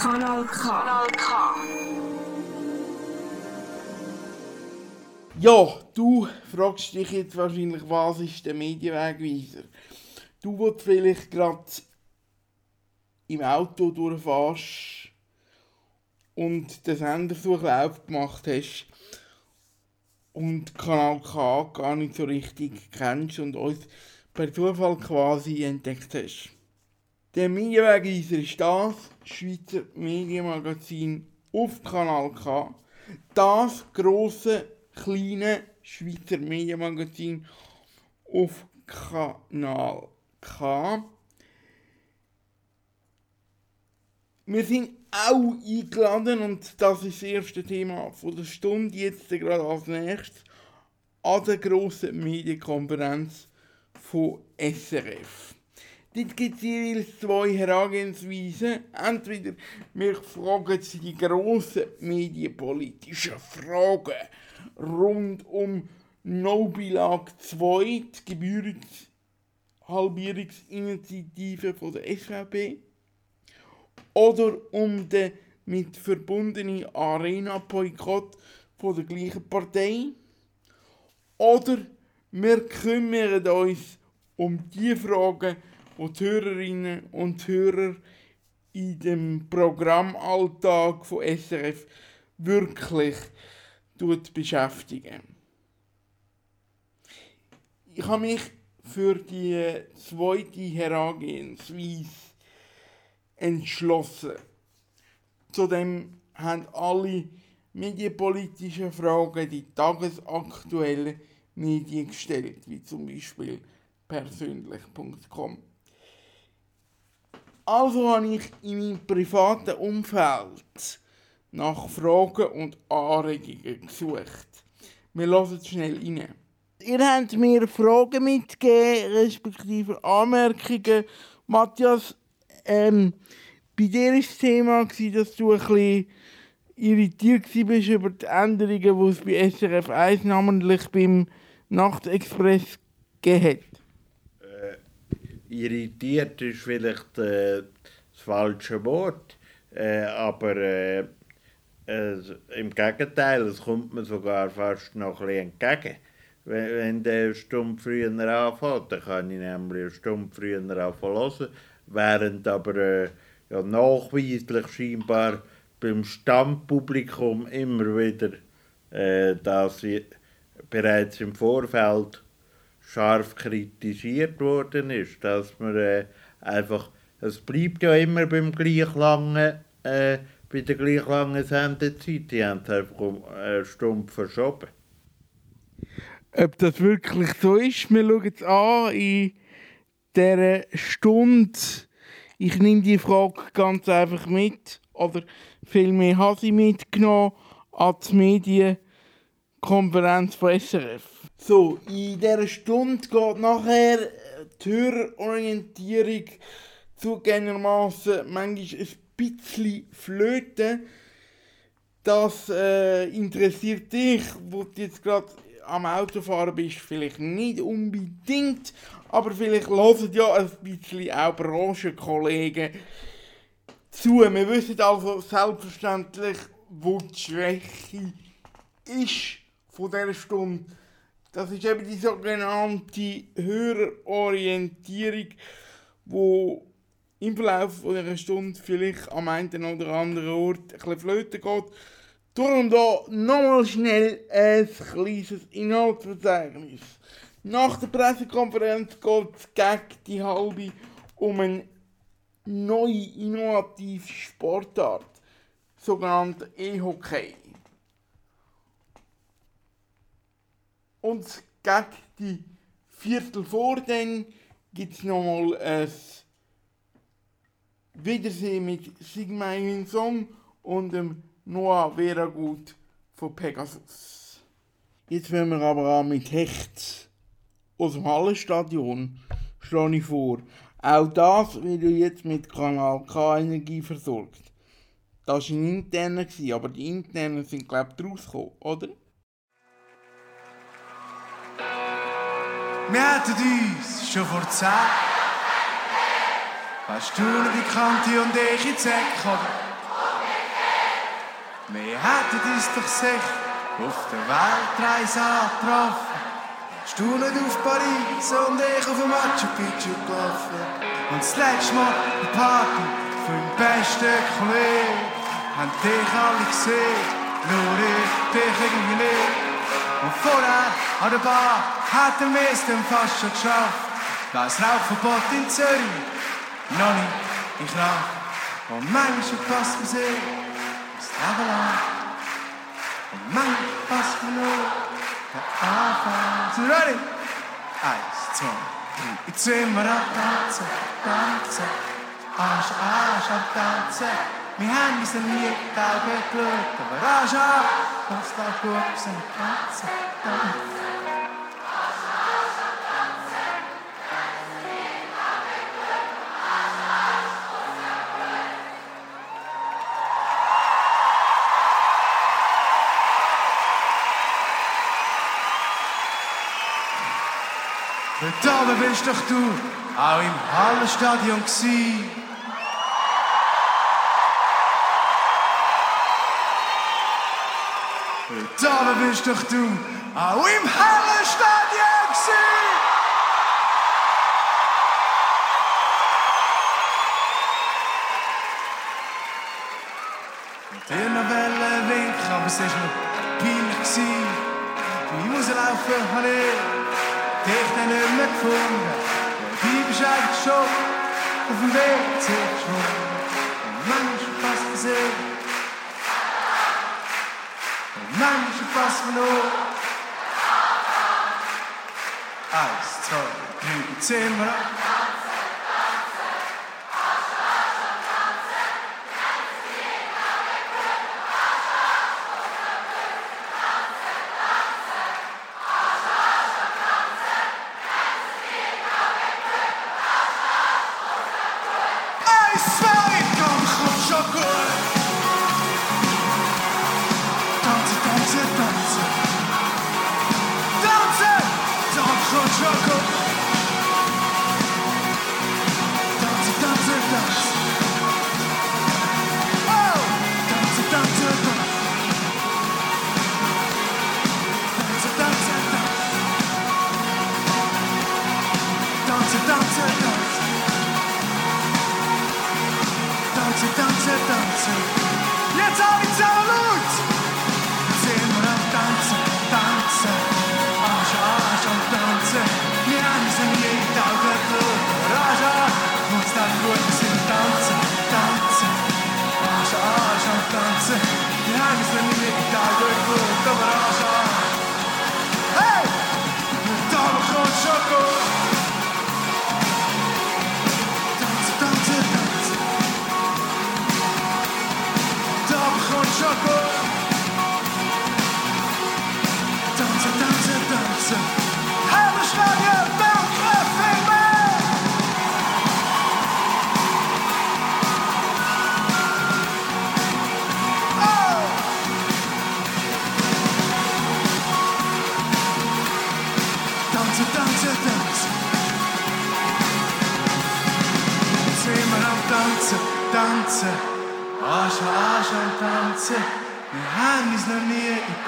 Kanal K. Kanal K. Ja, du fragst dich jetzt wahrscheinlich, was ist der Medienwegweiser? Du, wo du vielleicht gerade im Auto durchfährst und den Sendersuchlauf gemacht hast und Kanal K gar nicht so richtig kennst und uns per Zufall quasi entdeckt hast. Der Medienwegweiser ist das Schweizer Medienmagazin auf Kanal K. Das grosse, kleine Schweizer Medienmagazin auf Kanal K. Wir sind auch eingeladen, und das ist das erste Thema von der Stunde, jetzt gerade als nächstes, an der grossen Medienkonferenz von SRF. Dort gibt es jeweils zwei Herangehensweisen. Entweder wir fragen die grossen medienpolitischen Fragen rund um No-Bilag 2, die Gebührenhalbierungsinitiative der SVP, oder um den mit verbundenen Arena-Boykott der gleichen Partei, oder wir kümmern uns um die Fragen, die Hörerinnen und Hörer in dem Programmalltag von SRF wirklich beschäftigen. Ich habe mich für die zweite Herangehensweise entschlossen. Zudem haben alle medienpolitischen Fragen die tagesaktuellen Medien gestellt, wie zum Beispiel persönlich.com. Also habe ich in meinem privaten Umfeld nach Fragen und Anregungen gesucht. Wir hören schnell rein. Ihr habt mir Fragen mitgegeben, respektive Anmerkungen. Matthias, ähm, bei dir war das Thema, dass du ein irritiert warst über die Änderungen, die es bei SRF 1 namentlich beim Nachtexpress gegeben hat irritiert ist vielleicht äh, das falsche Wort, äh, aber äh, im Gegenteil, es kommt mir sogar fast noch ein entgegen. Wenn, wenn der Stunde früher anfängt, dann kann ich nämlich eine Stunde früher anfangen während aber äh, ja, nachweislich scheinbar beim Stammpublikum immer wieder äh, das bereits im Vorfeld scharf kritisiert worden ist, dass man äh, einfach, es bleibt ja immer beim gleich langen, äh, bei der gleich langen Sendezeit, die haben es einfach um eine Stunde verschoben. Ob das wirklich so ist, wir schauen es an in dieser Stunde. Ich nehme die Frage ganz einfach mit, oder vielmehr habe ich mitgenommen an die Medienkonferenz von SRF. So, in dieser Stunde geht nachher die Hörorientierung zugegebenermaßen manchmal ein bisschen flöten. Das äh, interessiert dich, wo du jetzt gerade am Autofahren bist, vielleicht nicht unbedingt, aber vielleicht hören ja ein bisschen auch Branchenkollegen zu. Wir wissen also selbstverständlich, wo die Schwäche ist von dieser Stunde das ist eben die sogenannte Hörerorientierung, wo im Verlauf dieser Stunde vielleicht am einen oder anderen Ort ein bisschen flöten geht. Darum da nochmal schnell ein kleines Inhaltsverzeichnis. Nach der Pressekonferenz geht es gegen die halbe um eine neue innovative Sportart, sogenannte E-Hockey. Und gegen die Viertel vor dann gibt es nochmal ein Wiedersehen mit Sigma Song und dem Noah Veragut von Pegasus. Jetzt werden wir aber auch mit Hecht aus dem Hallenstadion, schlage ich vor. Auch das wird jetzt mit Kanal K Energie versorgt. Das war ein interner, aber die internen sind glaube ich rausgekommen, oder? Wir hätten uns schon vor zehn Weißt du die Kante und ich in Eck, oder? Wir hätten uns doch sicher auf der Weltreise angetroffen. Hast du nicht auf Paris und ich auf Machu Picchu gelaufen? Und das letzte Mal die Party den besten Kollegen. Haben dich alle gesehen, nur ich dich irgendwie nicht. Und vorher an der Bar hätten wir es dann fast schon geschafft. Da ist Rauchverbot in Zürich, noch nicht in Kraft. Und manchmal passt man sich das Leben lang. Und manchmal passt man nur der Anfang. So ready? Eins, zwei, drei. Jetzt sind wir am Tanzen, Tanzen. Arsch, Arsch am Tanzen. Wir haben uns noch nie aber Arsch, Arsch, was da gut sind, Tanzen, Tanzen. Dort oben bist doch du auch im Hallenstadion gsi. Oben bist doch du auch im Hallenstadion gsi. Und dir noch wollen winken, aber es war mir peinlich. Wie rauslaufen habe ich dich dann nicht mehr gefunden. Du bist eigentlich schon auf dem Weg zu geschwunden. Und manchmal passt manchmal passt man nur. Eins, zwei, drei, jetzt Tanzen. Wir haben uns noch nie in die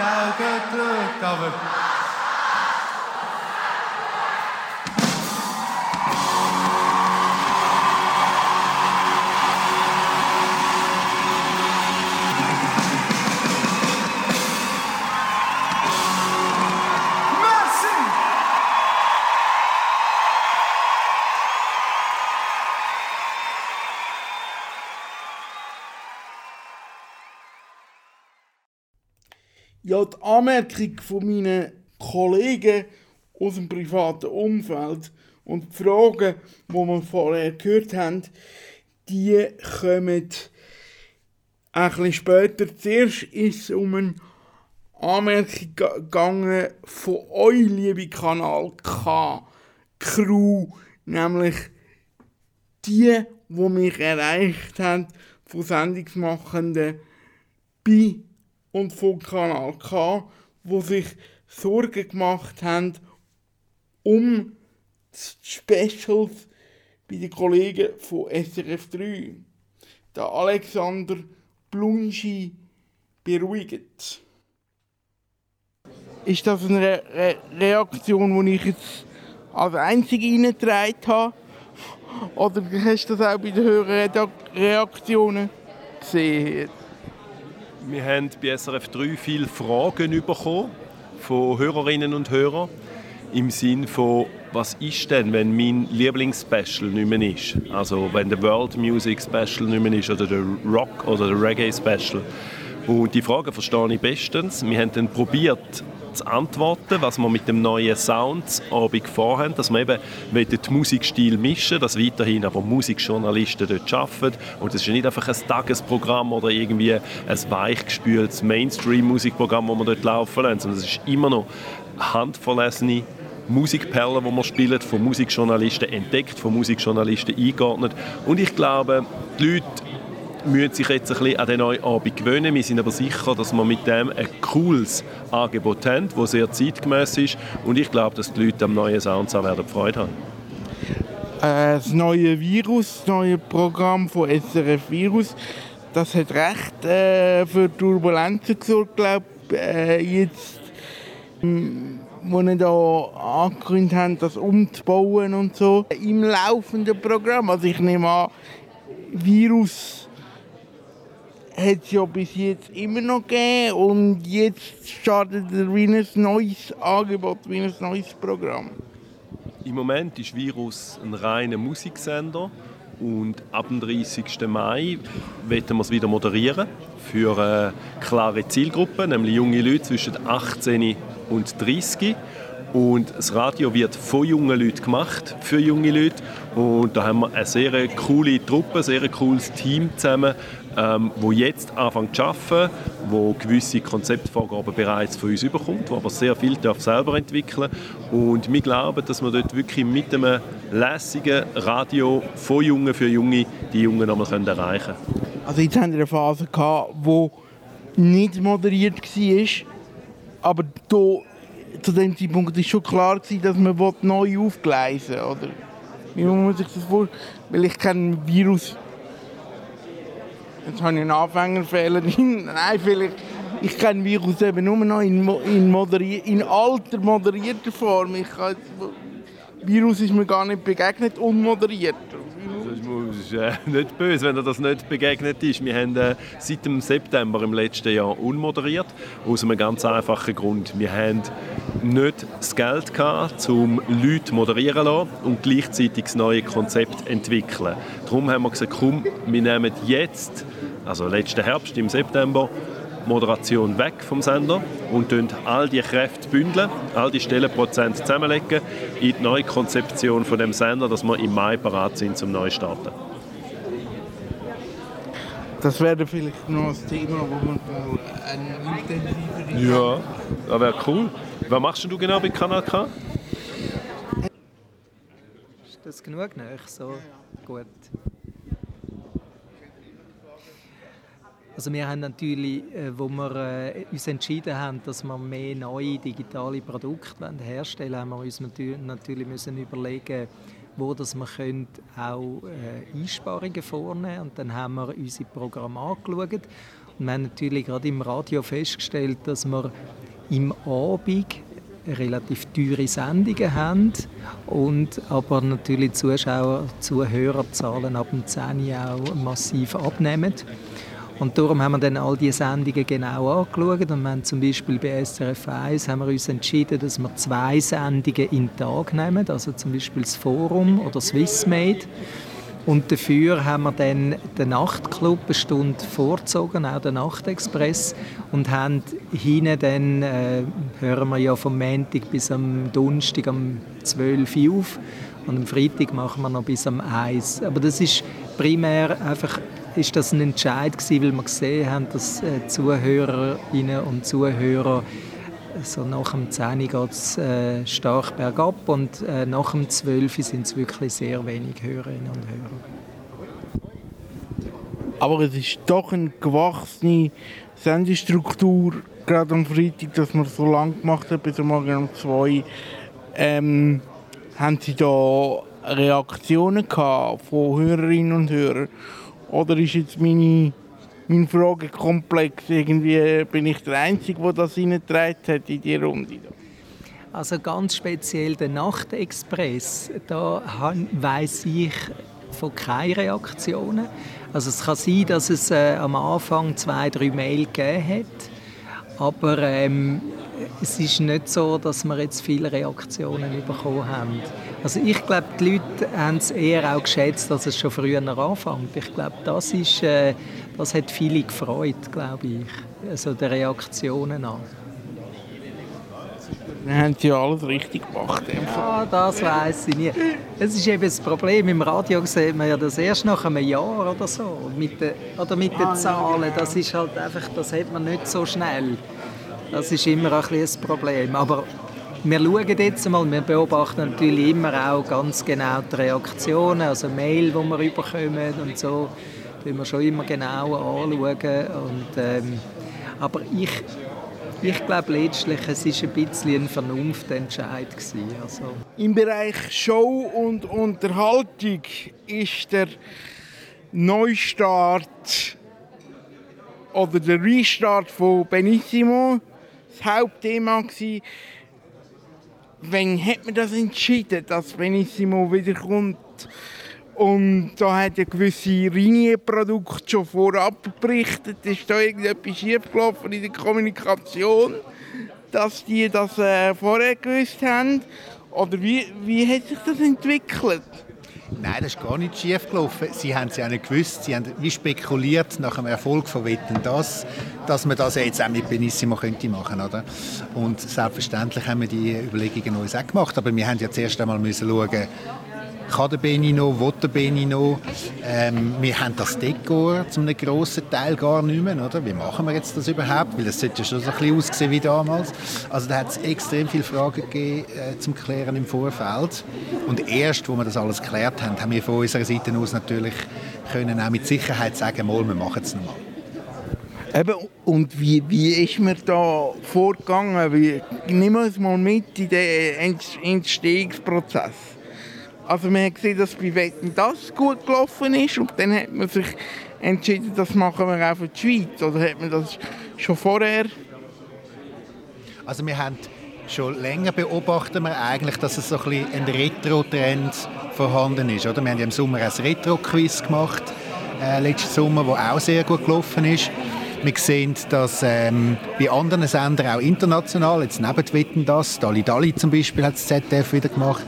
Anmerkung von meinen Kollegen aus dem privaten Umfeld und die Fragen, die wir vorher gehört haben, die kommen ein bisschen später. Zuerst ist es um eine Anmerkung ge- gegangen von euch, liebe Kanal K Crew, nämlich die, die mich erreicht haben, von Sendungsmachenden bei und von Kanal K, wo sich Sorgen gemacht haben um die Specials bei den Kollegen von SRF 3. Der Alexander Blunschi beruhigt. Ist das eine Re Re Reaktion, die ich jetzt als einzige reingetragen habe? Oder hast du das auch bei den höheren Reaktionen gesehen? Wir haben bei SRF 3 viele Fragen bekommen von Hörerinnen und Hörern im Sinn von was ist denn, wenn mein Lieblingsspecial nicht mehr ist? Also wenn der World Music Special nicht mehr ist oder der Rock oder der Reggae Special. Und die Frage verstehe ich bestens. Wir haben dann probiert zu antworten, was wir mit dem neuen Soundsabend vorhaben, dass wir eben den Musikstil mischen, dass weiterhin aber Musikjournalisten dort arbeiten und es ist nicht einfach ein Tagesprogramm oder irgendwie ein weichgespültes Mainstream-Musikprogramm, das wir dort laufen lassen, sondern es ist immer noch handverlesene Musikperlen, die wir spielen, von Musikjournalisten entdeckt, von Musikjournalisten eingeordnet. Und ich glaube, die Leute müssen sich jetzt ein bisschen an den neuen Abend gewöhnen. Wir sind aber sicher, dass wir mit dem ein cooles Angebot haben, das sehr zeitgemäß ist. Und ich glaube, dass die Leute am neuen Sounds werden Freude haben. Äh, das neue Virus, das neue Programm von SRF Virus, das hat recht äh, für Turbulenzen gesorgt, glaube äh, jetzt wo sie da angekündigt haben, das umzubauen und so, im laufenden Programm. Also ich nehme an, Virus hat es ja bis jetzt immer noch gegeben und jetzt startet er wie ein neues Angebot, wie ein neues Programm. Im Moment ist Virus ein reiner Musiksender und ab dem 30. Mai werden wir es wieder moderieren für eine klare Zielgruppe, nämlich junge Leute zwischen 18 und 30. Und das Radio wird von jungen Leuten gemacht, für junge Leute. Und da haben wir eine sehr coole Truppe, ein sehr cooles Team zusammen, ähm, wo jetzt anfängt zu arbeiten, wo gewisse Konzeptvorgaben bereits von uns überkommt, wo aber sehr viel darf selber entwickeln Und wir glauben, dass wir dort wirklich mit einem lässigen Radio von Jungen für Junge die Jungen nochmal erreichen können. Also jetzt haben wir eine Phase gehabt, die nicht moderiert war, aber hier zu dem Zeitpunkt war schon klar, dass man neu aufgleisen oder Wie muss man sich das vorstellen? Weil ich kenne Virus. Jetzt habe ich einen Anfängerfehler. Nein, vielleicht. Ich kenne Virus eben nur noch in, in, moderi in alter, moderierter Form. Ich kann, Virus ist mir gar nicht begegnet, unmoderiert ist äh, nicht böse, wenn er das nicht begegnet ist. Wir haben äh, seit dem September im letzten Jahr unmoderiert, aus einem ganz einfachen Grund. Wir haben nicht das Geld gehabt, um Leute moderieren zu lassen und gleichzeitig das neue Konzept entwickeln. Darum haben wir gesagt, komm, wir nehmen jetzt, also letzten Herbst im September, Moderation weg vom Sender und all die Kräfte bündeln, all die Stellenprozent zusammenlegen in die neue Konzeption von dem Sender, dass wir im Mai bereit sind zum Neustarten. Das wäre vielleicht noch ein Thema, wo man eine intensivere... Ja, das wäre cool. Was machst du genau bei Kanal K? Ist das genug? Nein, so gut. Also wir haben natürlich, äh, wo wir äh, uns entschieden haben, dass wir mehr neue digitale Produkte herstellen wollen, haben wir uns natürlich müssen überlegen, wo das wir können auch äh, Einsparungen vornehmen und dann haben wir unsere Programme angeschaut und wir haben natürlich gerade im Radio festgestellt, dass wir im Abend relativ teure Sendungen haben und aber natürlich Zuschauer, Zuhörerzahlen ab dem 10 auch massiv abnehmen. Und darum haben wir dann all diese Sendungen genau angeschaut und wir haben zum Beispiel bei SRF 1 haben wir uns entschieden, dass wir zwei Sendungen in den Tag nehmen, also zum Beispiel das Forum oder Swissmade. Und dafür haben wir dann den Nachtclub eine Stunde vorgezogen, auch den Nachtexpress. Und haben hinten dann, äh, hören wir ja vom Montag bis am Donnerstag um 12 Uhr auf. Und am Freitag machen wir noch bis am 1. Aber das ist primär einfach ist das ein Entscheid gewesen, weil wir gesehen haben, dass äh, Zuhörerinnen und Zuhörer so nach dem 10 geht es äh, stark bergab und äh, nach dem 12 sind es wirklich sehr wenig Hörerinnen und Hörer. Aber es ist doch eine gewachsene Sendestruktur, gerade am Freitag, dass man so lange gemacht hat, bis Morgen um 2 ähm, haben Sie da Reaktionen gehabt von Hörerinnen und Hörern? Oder ist jetzt meine, mein Fragekomplex irgendwie, bin ich der Einzige, der das hineingetragen hat in die Runde? Also ganz speziell der Nachtexpress, da weiß ich von keine Reaktionen. Also es kann sein, dass es äh, am Anfang zwei, drei Mail gegeben hat, aber ähm, es ist nicht so, dass wir jetzt viele Reaktionen bekommen haben. Also ich glaube, die Leute haben es eher auch geschätzt, dass es schon früher anfängt. Ich glaube, das, ist, äh, das hat viele gefreut, glaube ich, also die Reaktionen an. Dann haben sie ja alles richtig gemacht. Ja, das weiß ich nicht. Das ist eben das Problem. Im Radio sieht man ja das erst nach einem Jahr oder so. Mit den, oder mit den Zahlen. Das ist halt einfach, das hat man nicht so schnell. Das ist immer ein, ein Problem. Aber wir schauen jetzt mal, wir beobachten natürlich immer auch ganz genau die Reaktionen, also Mail, die wir bekommen und so, die wir schon immer genau anschauen. Und, ähm, aber ich, ich glaube letztlich, es war ein bisschen ein Vernunftentscheid. Also. Im Bereich Show und Unterhaltung ist der Neustart oder der Restart von Benissimo das Hauptthema gewesen. Wann hat man das entschieden, dass Benissimo wiederkommt? Und da hat ja gewisse Linie-Produkte schon vorab berichtet. Ist da irgendetwas schiefgelaufen in der Kommunikation, dass die das äh, vorher gewusst haben? Oder wie, wie hat sich das entwickelt? Nein, das ist gar nicht schief gelaufen. Sie haben es ja nicht gewusst. Sie haben wie spekuliert nach dem Erfolg von Wetten das, dass man das jetzt auch mit Benissimo könnte machen oder? Und selbstverständlich haben wir die Überlegungen uns auch gemacht. Aber wir haben ja zuerst einmal müssen schauen, kann der Beni noch, will der Beni noch. Ähm, wir haben das Dekor zum einem grossen Teil gar nicht mehr. Oder? Wie machen wir jetzt das überhaupt? Weil das sollte schon so ein bisschen aussehen wie damals. Also da hat es extrem viele Fragen gegeben äh, zum Klären im Vorfeld. Und erst, wo wir das alles geklärt haben, haben wir von unserer Seite aus natürlich können auch mit Sicherheit sagen, mal, wir machen es nochmal. Eben, und wie, wie ist man da vorgegangen? Wie, nimm uns mal mit in den Entstehungsprozess. Also man hat gesehen, dass bei Wetten das gut gelaufen ist und dann hat man sich entschieden, das machen wir auch für die Schweiz. Oder hat man das schon vorher? Also wir haben schon länger beobachten wir eigentlich, dass es so ein, ein Retro-Trend vorhanden ist. Oder? Wir haben ja im Sommer ein Retro-Quiz gemacht, äh, letzten Sommer, wo auch sehr gut gelaufen ist. Wir sehen, dass ähm, bei anderen Sendern, auch international, jetzt neben Wetten das, Dali Dali zum Beispiel hat das ZDF wieder gemacht,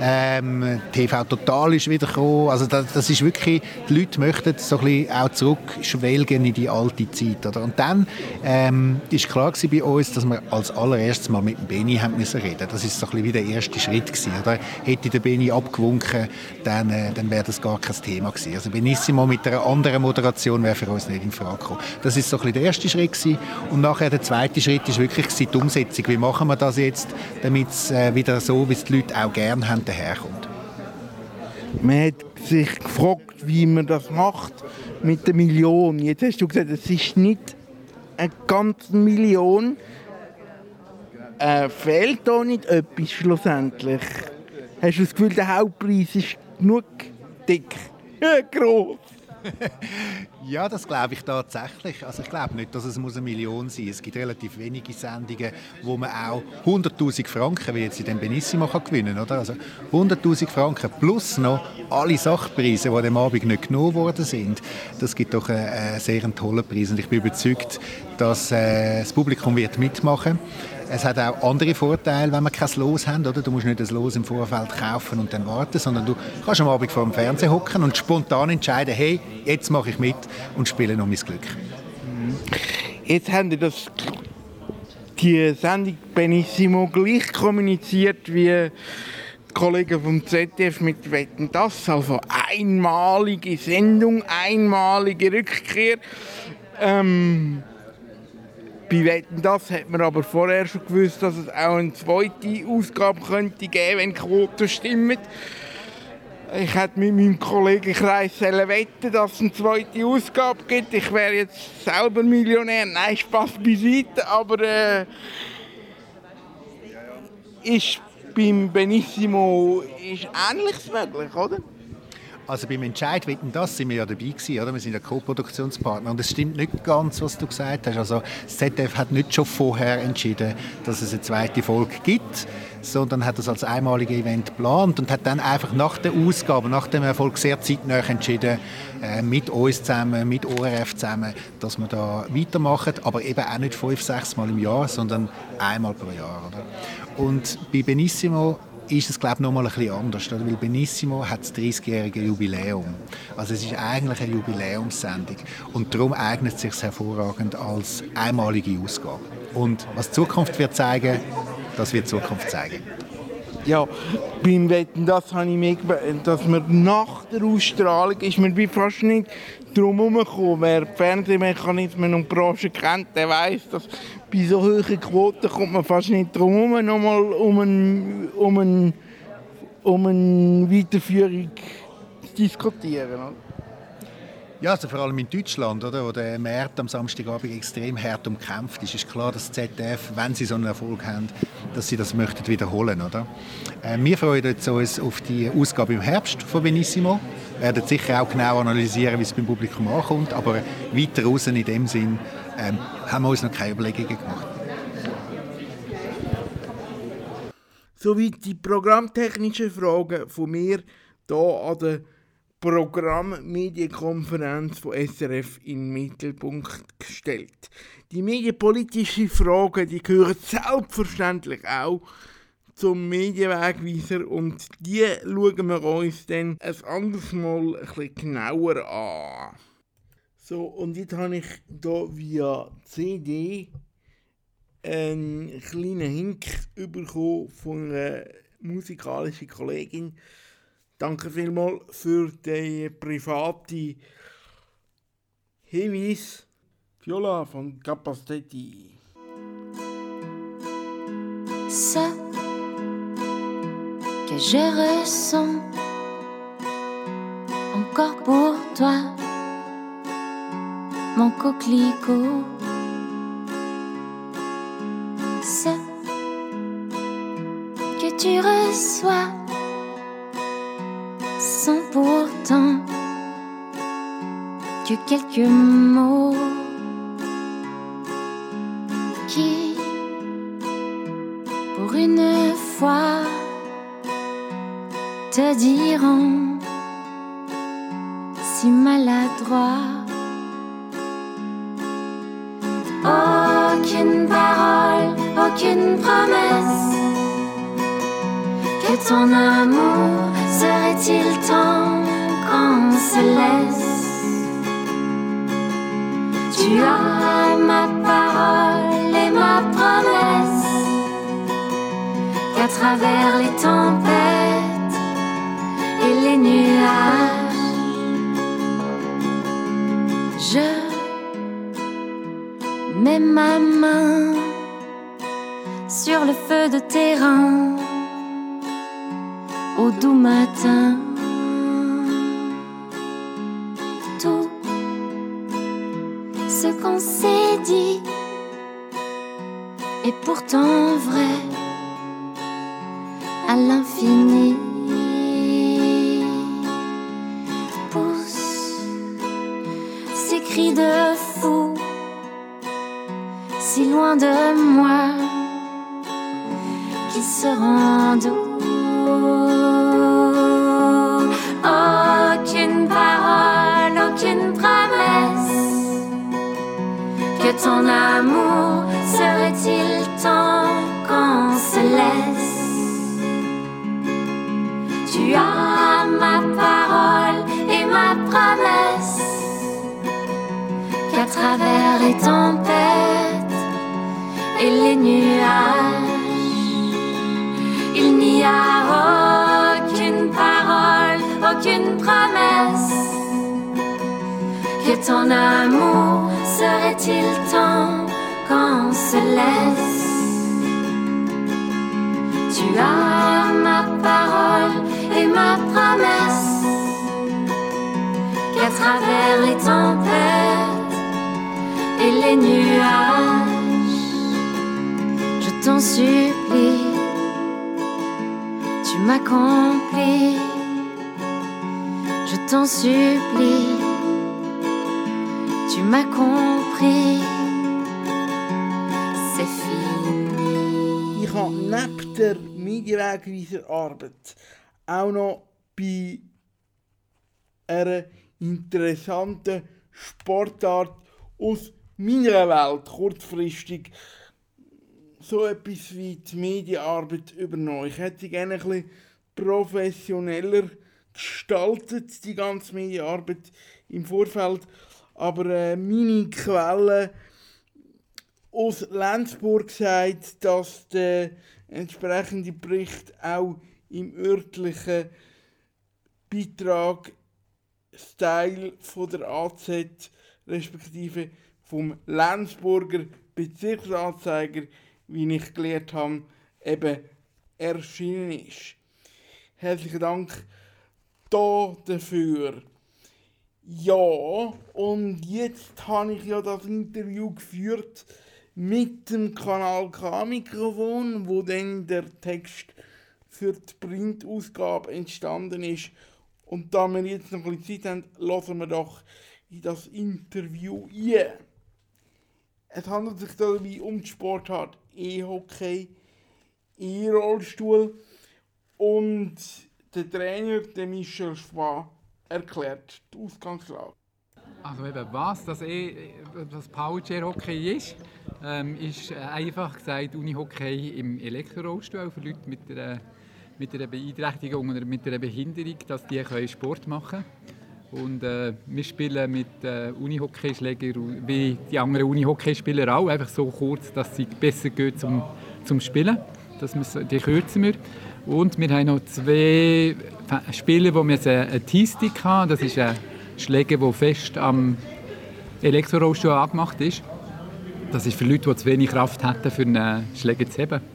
ähm, TV Total ist wieder gekommen. Also das, das, ist wirklich, die Leute möchten so ein bisschen auch zurückschwelgen in die alte Zeit. Oder? Und dann ähm, ist klar bei uns, dass wir als allererstes mal mit dem haben müssen reden. Das ist so ein bisschen wie der erste Schritt gewesen. Oder? Hätte der Beni abgewunken, dann, äh, dann wäre das gar kein Thema gewesen. Also Benissimo mit einer anderen Moderation wäre für uns nicht in Frage gekommen. Das ist so ein der erste Schritt gewesen. Und nachher der zweite Schritt ist wirklich die Umsetzung. Wie machen wir das jetzt, damit es äh, wieder so, wie es die Leute auch gerne haben, daherkommt? Man hat sich gefragt, wie man das macht mit der Million. Jetzt hast du gesagt, es ist nicht eine ganze Million. Äh, fehlt da nicht etwas schlussendlich? Hast du das Gefühl, der Hauptpreis ist genug dick, groß? ja, das glaube ich tatsächlich. Also ich glaube nicht, dass es eine Million sein muss. Es gibt relativ wenige Sendungen, wo man auch 100'000 Franken, wie jetzt in dem Benissimo, kann gewinnen kann. Also 100'000 Franken plus noch alle Sachpreise, die dem Abend nicht genommen worden sind. Das gibt doch einen, einen sehr tollen Preis. Und ich bin überzeugt, dass äh, das Publikum wird mitmachen wird. Es hat auch andere Vorteile, wenn wir kein Los haben. Oder? Du musst nicht das Los im Vorfeld kaufen und dann warten, sondern du kannst am Abend vor dem Fernseher hocken und spontan entscheiden, hey, jetzt mache ich mit und spiele noch mein Glück. Jetzt haben die das, die Sendung Benissimo gleich kommuniziert wie die Kollegen vom ZDF mit Wetten das, also einmalige Sendung, einmalige Rückkehr. Ähm, bei Wetten das hat man aber vorher schon gewusst, dass es auch eine zweite Ausgabe könnte geben, wenn die Quoten stimmen. Ich hätte mit meinem Kollegenkreis wetten, dass es eine zweite Ausgabe gibt. Ich wäre jetzt selber Millionär. Nein, Spaß beiseite, aber äh, ist beim Benissimo ist Ähnliches möglich, oder? Also beim Entscheid wetten das sind wir ja dabei gewesen, oder? Wir sind ja Co-Produktionspartner und es stimmt nicht ganz, was du gesagt hast. Also ZDF hat nicht schon vorher entschieden, dass es eine zweite Folge gibt, sondern hat das als einmaliges Event geplant und hat dann einfach nach der Ausgabe, nach dem Erfolg sehr zeitnah entschieden, äh, mit uns zusammen, mit ORF zusammen, dass wir da weitermachen, aber eben auch nicht fünf, sechs Mal im Jahr, sondern einmal pro Jahr. Oder? Und bei Benissimo ist es glaube ich noch mal ein bisschen anders, weil Benissimo hat das 30-jährige Jubiläum. Also es ist eigentlich eine Jubiläumssendung und darum eignet es sich hervorragend als einmalige Ausgabe. Und was die Zukunft wird zeigen, das wird die Zukunft zeigen. Ja, beim Wetten, das habe ich mir dass man nach der Ausstrahlung ist wie fast nicht drum herumgekommen. Wer Fernsehmechanismen und Branche kennt, der weiß, dass bei so hohen Quoten kommt man fast nicht drum herum, nochmal um eine, um eine, um eine Weiterführung zu diskutieren. Oder? Ja, also vor allem in Deutschland, oder, wo der Markt am Samstagabend extrem hart umkämpft ist, ist klar, dass ZDF, wenn sie so einen Erfolg haben, dass sie das möchten wiederholen, oder? Äh, wir freuen uns auf die Ausgabe im Herbst von Benissimo. Wir werden sicher auch genau analysieren, wie es beim Publikum ankommt, aber weiter raus in dem Sinn ähm, haben wir uns noch keine Überlegungen gemacht. Soweit die programmtechnischen Fragen von mir hier an der Programmmedienkonferenz von SRF in den Mittelpunkt gestellt. Die medienpolitischen Fragen, die gehören selbstverständlich auch zum Medienwegweiser und die schauen wir uns dann ein anderes Mal bisschen genauer an. So, und jetzt habe ich hier via CD einen kleinen Hink bekommen von einer musikalischen Kollegin, Danke vielmals für den privaten Hinweis. Viola von Capastetti. Ce que je ressens encore pour toi, mon coquelicot. Ce que tu reçois que quelques mots est pourtant vrai à l'infini. Auch noch bei einer interessanten Sportart aus meiner Welt kurzfristig so etwas wie die Medienarbeit übernommen. Ich hätte gerne ein bisschen professioneller gestaltet, die ganze Medienarbeit im Vorfeld. Aber äh, meine Quellen aus Lenzburg sagt, dass der entsprechende Bericht auch im örtlichen Beitrag Style von der AZ respektive vom Lenzburger Bezirksanzeiger, wie ich gelernt habe, eben erschienen ist. Herzlichen Dank da dafür. Ja, und jetzt habe ich ja das Interview geführt mit dem Kanal K-Mikrofon, wo dann der Text für die Printausgabe entstanden ist. Und da wir jetzt noch ein bisschen Zeit haben, lassen wir doch in das Interview ein. Es handelt sich dabei um die Sportart E-Hockey, E-Rollstuhl und der Trainer, der Michel Schwa, erklärt die Ausgangslage. Also eben, was das, e das Powerchair Hockey ist, ähm, ist äh, einfach gesagt Unihockey im Elektrorollstuhl für Leute mit einer, mit einer Beeinträchtigung oder mit einer Behinderung, dass die können Sport machen können. Und äh, wir spielen mit äh, Unihockeyschlägern wie die anderen Unihockeyspieler auch, einfach so kurz, dass sie besser gehen zum, zum Spielen. Das müssen, die kürzen wir. Und wir haben noch zwei Spiele, wo wir einen T-Stick haben. Das ist ein Schläger, der fest am Elektrorollstuhl angemacht ist. Das ist für Leute, die zu wenig Kraft hätten, für einen Schläger zu heben.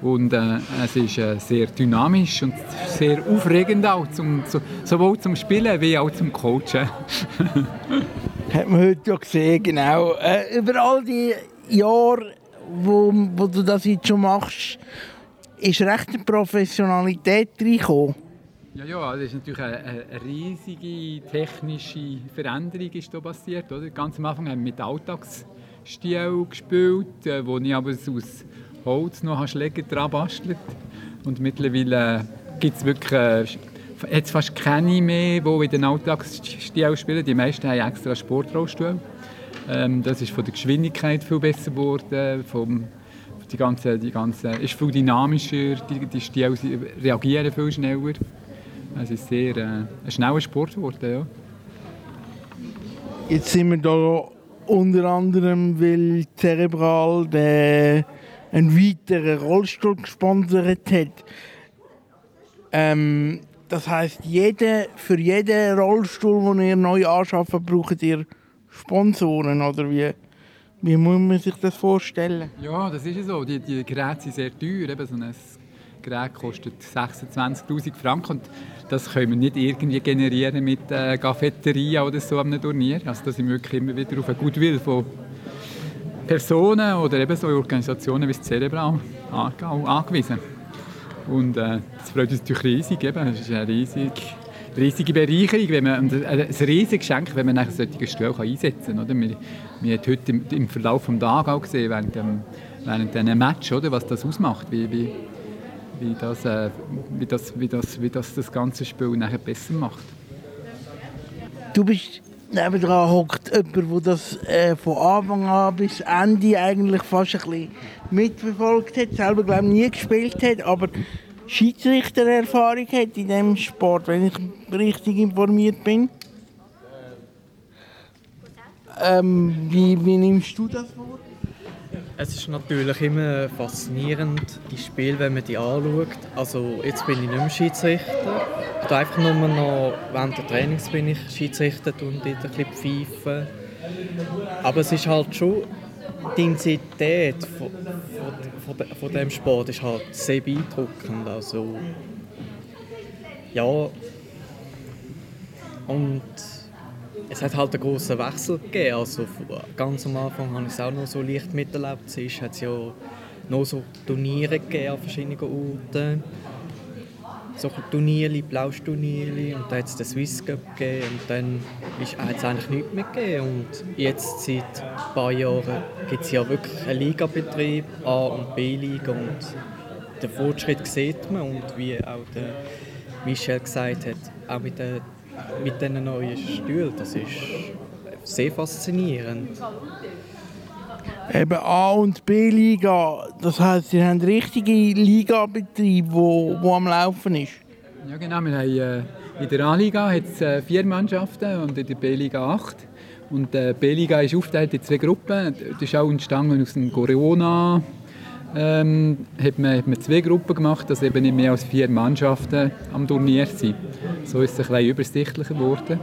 Und äh, es ist äh, sehr dynamisch und sehr aufregend auch, zum, so, sowohl zum Spielen wie auch zum Coachen. Hat man heute ja gesehen, genau. Äh, über all die Jahre, wo, wo du das jetzt schon machst, ist recht eine Professionalität reingekommen. Ja, ja, das ist natürlich eine, eine riesige technische Veränderung ist da passiert. Oder? Ganz am Anfang haben wir mit Alltagsstil gespielt, äh, wo ich aber aus Holz noch Schläger dran bastelt. Und mittlerweile gibt es wirklich äh, jetzt fast keine mehr, die in den Alltagsstil spielen. Die meisten haben extra Sportrollstuhl. Ähm, das ist von der Geschwindigkeit viel besser geworden, vom die ganze, die ganze, ist viel dynamischer, die, die Stile reagieren viel schneller. Es ist sehr äh, ein schneller Sport geworden, ja. Jetzt sind wir da unter anderem, weil Cerebral den, einen weiteren Rollstuhl gesponsert hat. Ähm, das heisst, jede, für jeden Rollstuhl, den ihr neu anschafft, braucht ihr Sponsoren, oder wie? Wie muss man sich das vorstellen? Ja, das ist so. Die, die Geräte sind sehr teuer. Eben so ein Gerät kostet 26'000 Franken und das können wir nicht irgendwie generieren mit äh, Cafeteria oder so einem Turnier. Also da sind wir wirklich immer wieder auf einen Goodwill von Personen oder eben so Organisationen wie das Cerebral angewiesen. Und äh, das freut uns natürlich riesig. Eben. Das ist eine riesige, riesige Bereicherung, wenn man, ein riesiges Geschenk, wenn man einen solchen Stuhl einsetzen kann. Wir, wir haben heute im, im Verlauf des Tages auch gesehen, während dem, während einem Match, oder, was das ausmacht, wie, wie, wie, das, äh, wie, das, wie, das, wie das das ganze Spiel nachher besser macht. Du bist nebendran hockt jemand, der das äh, von Anfang an bis Ende eigentlich fast ein bisschen mitverfolgt hat, selber glaube ich nie gespielt hat, aber Schiedsrichtererfahrung hat in diesem Sport, wenn ich richtig informiert bin. Ähm, wie, wie nimmst du das wahr? Es ist natürlich immer faszinierend, die Spiele, wenn man die anschaut. Also jetzt bin ich nicht mehr Schiedsrichter. Ich einfach nur noch, während des Trainings bin ich Schiedsrichter und ein bisschen pfeifen. Aber es ist halt schon, die Intensität von, von, von, von dem Sport ist halt sehr beeindruckend. Also, ja, und es hat halt einen grossen Wechsel gegeben. Also ganz am Anfang habe ich es auch noch so leicht miterlebt. Es hat ja noch so Turniere gegeben an verschiedenen Orten. so Turniere, blaues Turnier und dann hat es den Swiss Cup gegeben und dann hat es eigentlich nichts mehr gegeben und jetzt seit ein paar Jahren gibt es ja wirklich einen Ligabetrieb, A- und B-Liga und den Fortschritt sieht man und wie auch der Michel gesagt hat, auch mit, den, mit diesen neuen Stühlen, das ist sehr faszinierend. Eben A- und B-Liga, das heisst, ihr habt richtige Ligabetrieb, wo, wo am Laufen ist. Ja genau, wir haben, äh, in der A-Liga hat es äh, vier Mannschaften und in der B-Liga acht. Und die äh, B-Liga ist aufgeteilt in zwei Gruppen. Das ist auch entstanden aus dem Corona. Ähm, hat, man, hat man zwei Gruppen gemacht, dass eben nicht mehr als vier Mannschaften am Turnier sind. So ist es ein bisschen übersichtlicher geworden.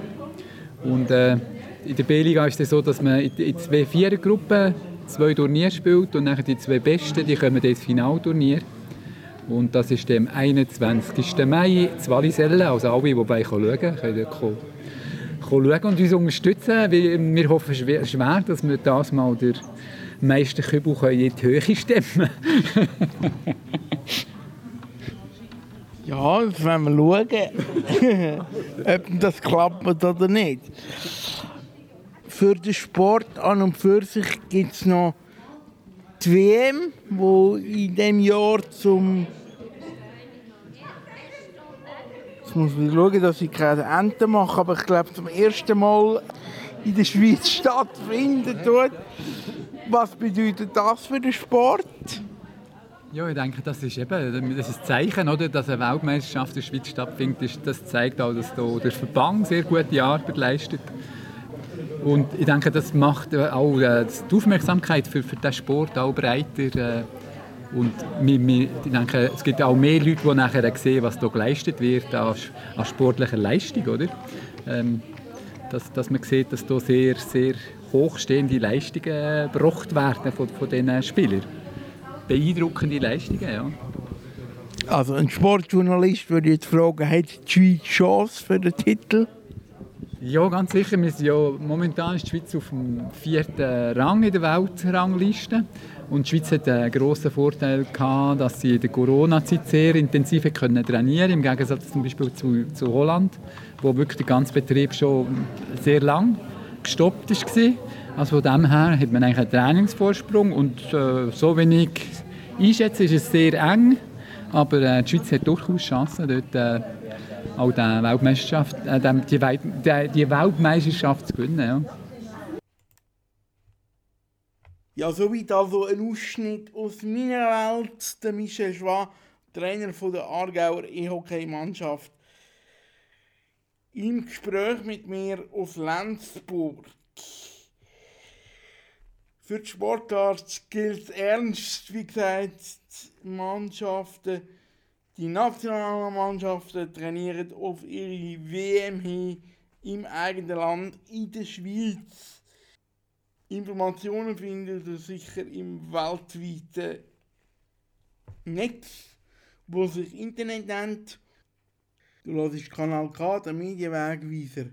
Und äh, in der B-Liga ist es so, dass man in, in zwei Vierergruppen zwei Turniere spielt und dann die zwei Besten, die kommen ins Finalturnier. Und das ist am 21. Mai in Wallisellen. Also alle, die schauen können, können kommen, schauen und uns unterstützen. Wir hoffen schwer, dass wir das mal den meisten Kübel in die Höhe stemmen Ja, das werden wir schauen, ob das klappt oder nicht. Für den Sport an und für sich gibt es noch die WM, wo in diesem Jahr zum Jetzt muss ich schauen, dass ich keine Ente mache, aber ich glaube zum ersten Mal in der Schweiz stattfinden tut. Was bedeutet das für den Sport? Ja, ich denke, das ist eben das ist ein Zeichen, oder, dass eine Weltmeisterschaft in der Schweiz stattfindet. Das zeigt auch, dass da der Verband sehr gute Arbeit leistet. Und ich denke, das macht auch äh, die Aufmerksamkeit für, für diesen Sport auch breiter. Äh, und wir, wir, ich denke, es gibt auch mehr Leute, die nachher sehen, was hier geleistet wird an, an sportlicher Leistung. Oder? Ähm, dass, dass man sieht, dass hier sehr, sehr hochstehende Leistungen gebracht werden von, von diesen Spielern. Beeindruckende Leistungen, ja. Also ein Sportjournalist würde jetzt fragen, hat die Schweiz Chance für den Titel? Ja, ganz sicher. Wir sind ja, momentan ist die Schweiz auf dem vierten Rang in der Weltrangliste. Und die Schweiz hat einen grossen Vorteil gehabt, dass sie in der Corona-Zeit sehr intensiv können trainieren im Gegensatz zum Beispiel zu, zu Holland, wo wirklich der ganze Betrieb schon sehr lang gestoppt war. Also von dem her hat man eigentlich einen Trainingsvorsprung und äh, so ich einschätze, ist es sehr eng, aber äh, die Schweiz hat durchaus Chancen, dort äh, auch die Weltmeisterschaft, äh, die, die, die, Weltmeisterschaft zu gewinnen. Ja. Ja, soweit also ein Ausschnitt aus meiner Welt. Der Michel Schwa, Trainer der Aargauer E-Hockey-Mannschaft, im Gespräch mit mir aus Lenzburg. Für die Sportart gilt es ernst, wie gesagt, die Mannschaften, die nationalen Mannschaften trainieren auf ihre WM hin im eigenen Land, in der Schweiz. Informationen findet ihr sicher im weltweiten Netz, wo sich Internet nennt. Du hörst Kanal K, der Medienwegweiser.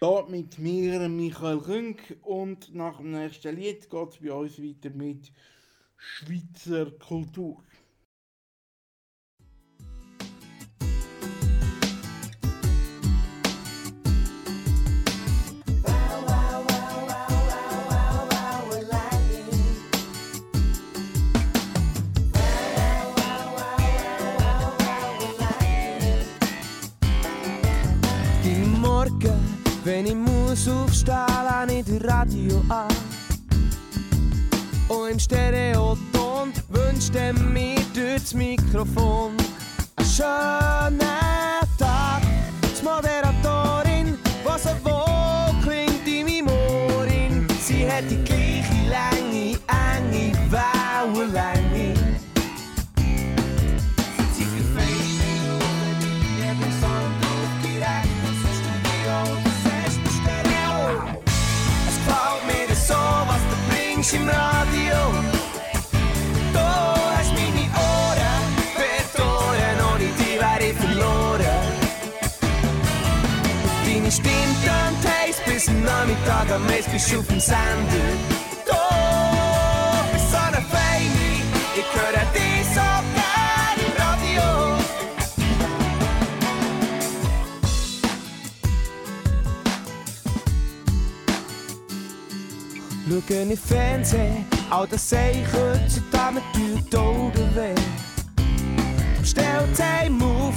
Hier mit mir, Michael Künk. Und nach dem nächsten Lied geht es bei uns weiter mit Schweizer Kultur. Wenn ich muss aufstehen, lehne ich das Radio an. Und im Stereoton wünscht er mir durch das Mikrofon einen schönen Tag. Die Moderatorin, was so wohl klingt in meinem Ohr. Sie hat die gleiche Länge, enge Wellenlänge. Nachmittag am meisten auf dem Sender. Doch, bist so eine Feine, ich höre dich so gern im Radio. Schau in den Fernsehen, all das sehe ich heutzutage mit Augen weh. Stellt heim auf,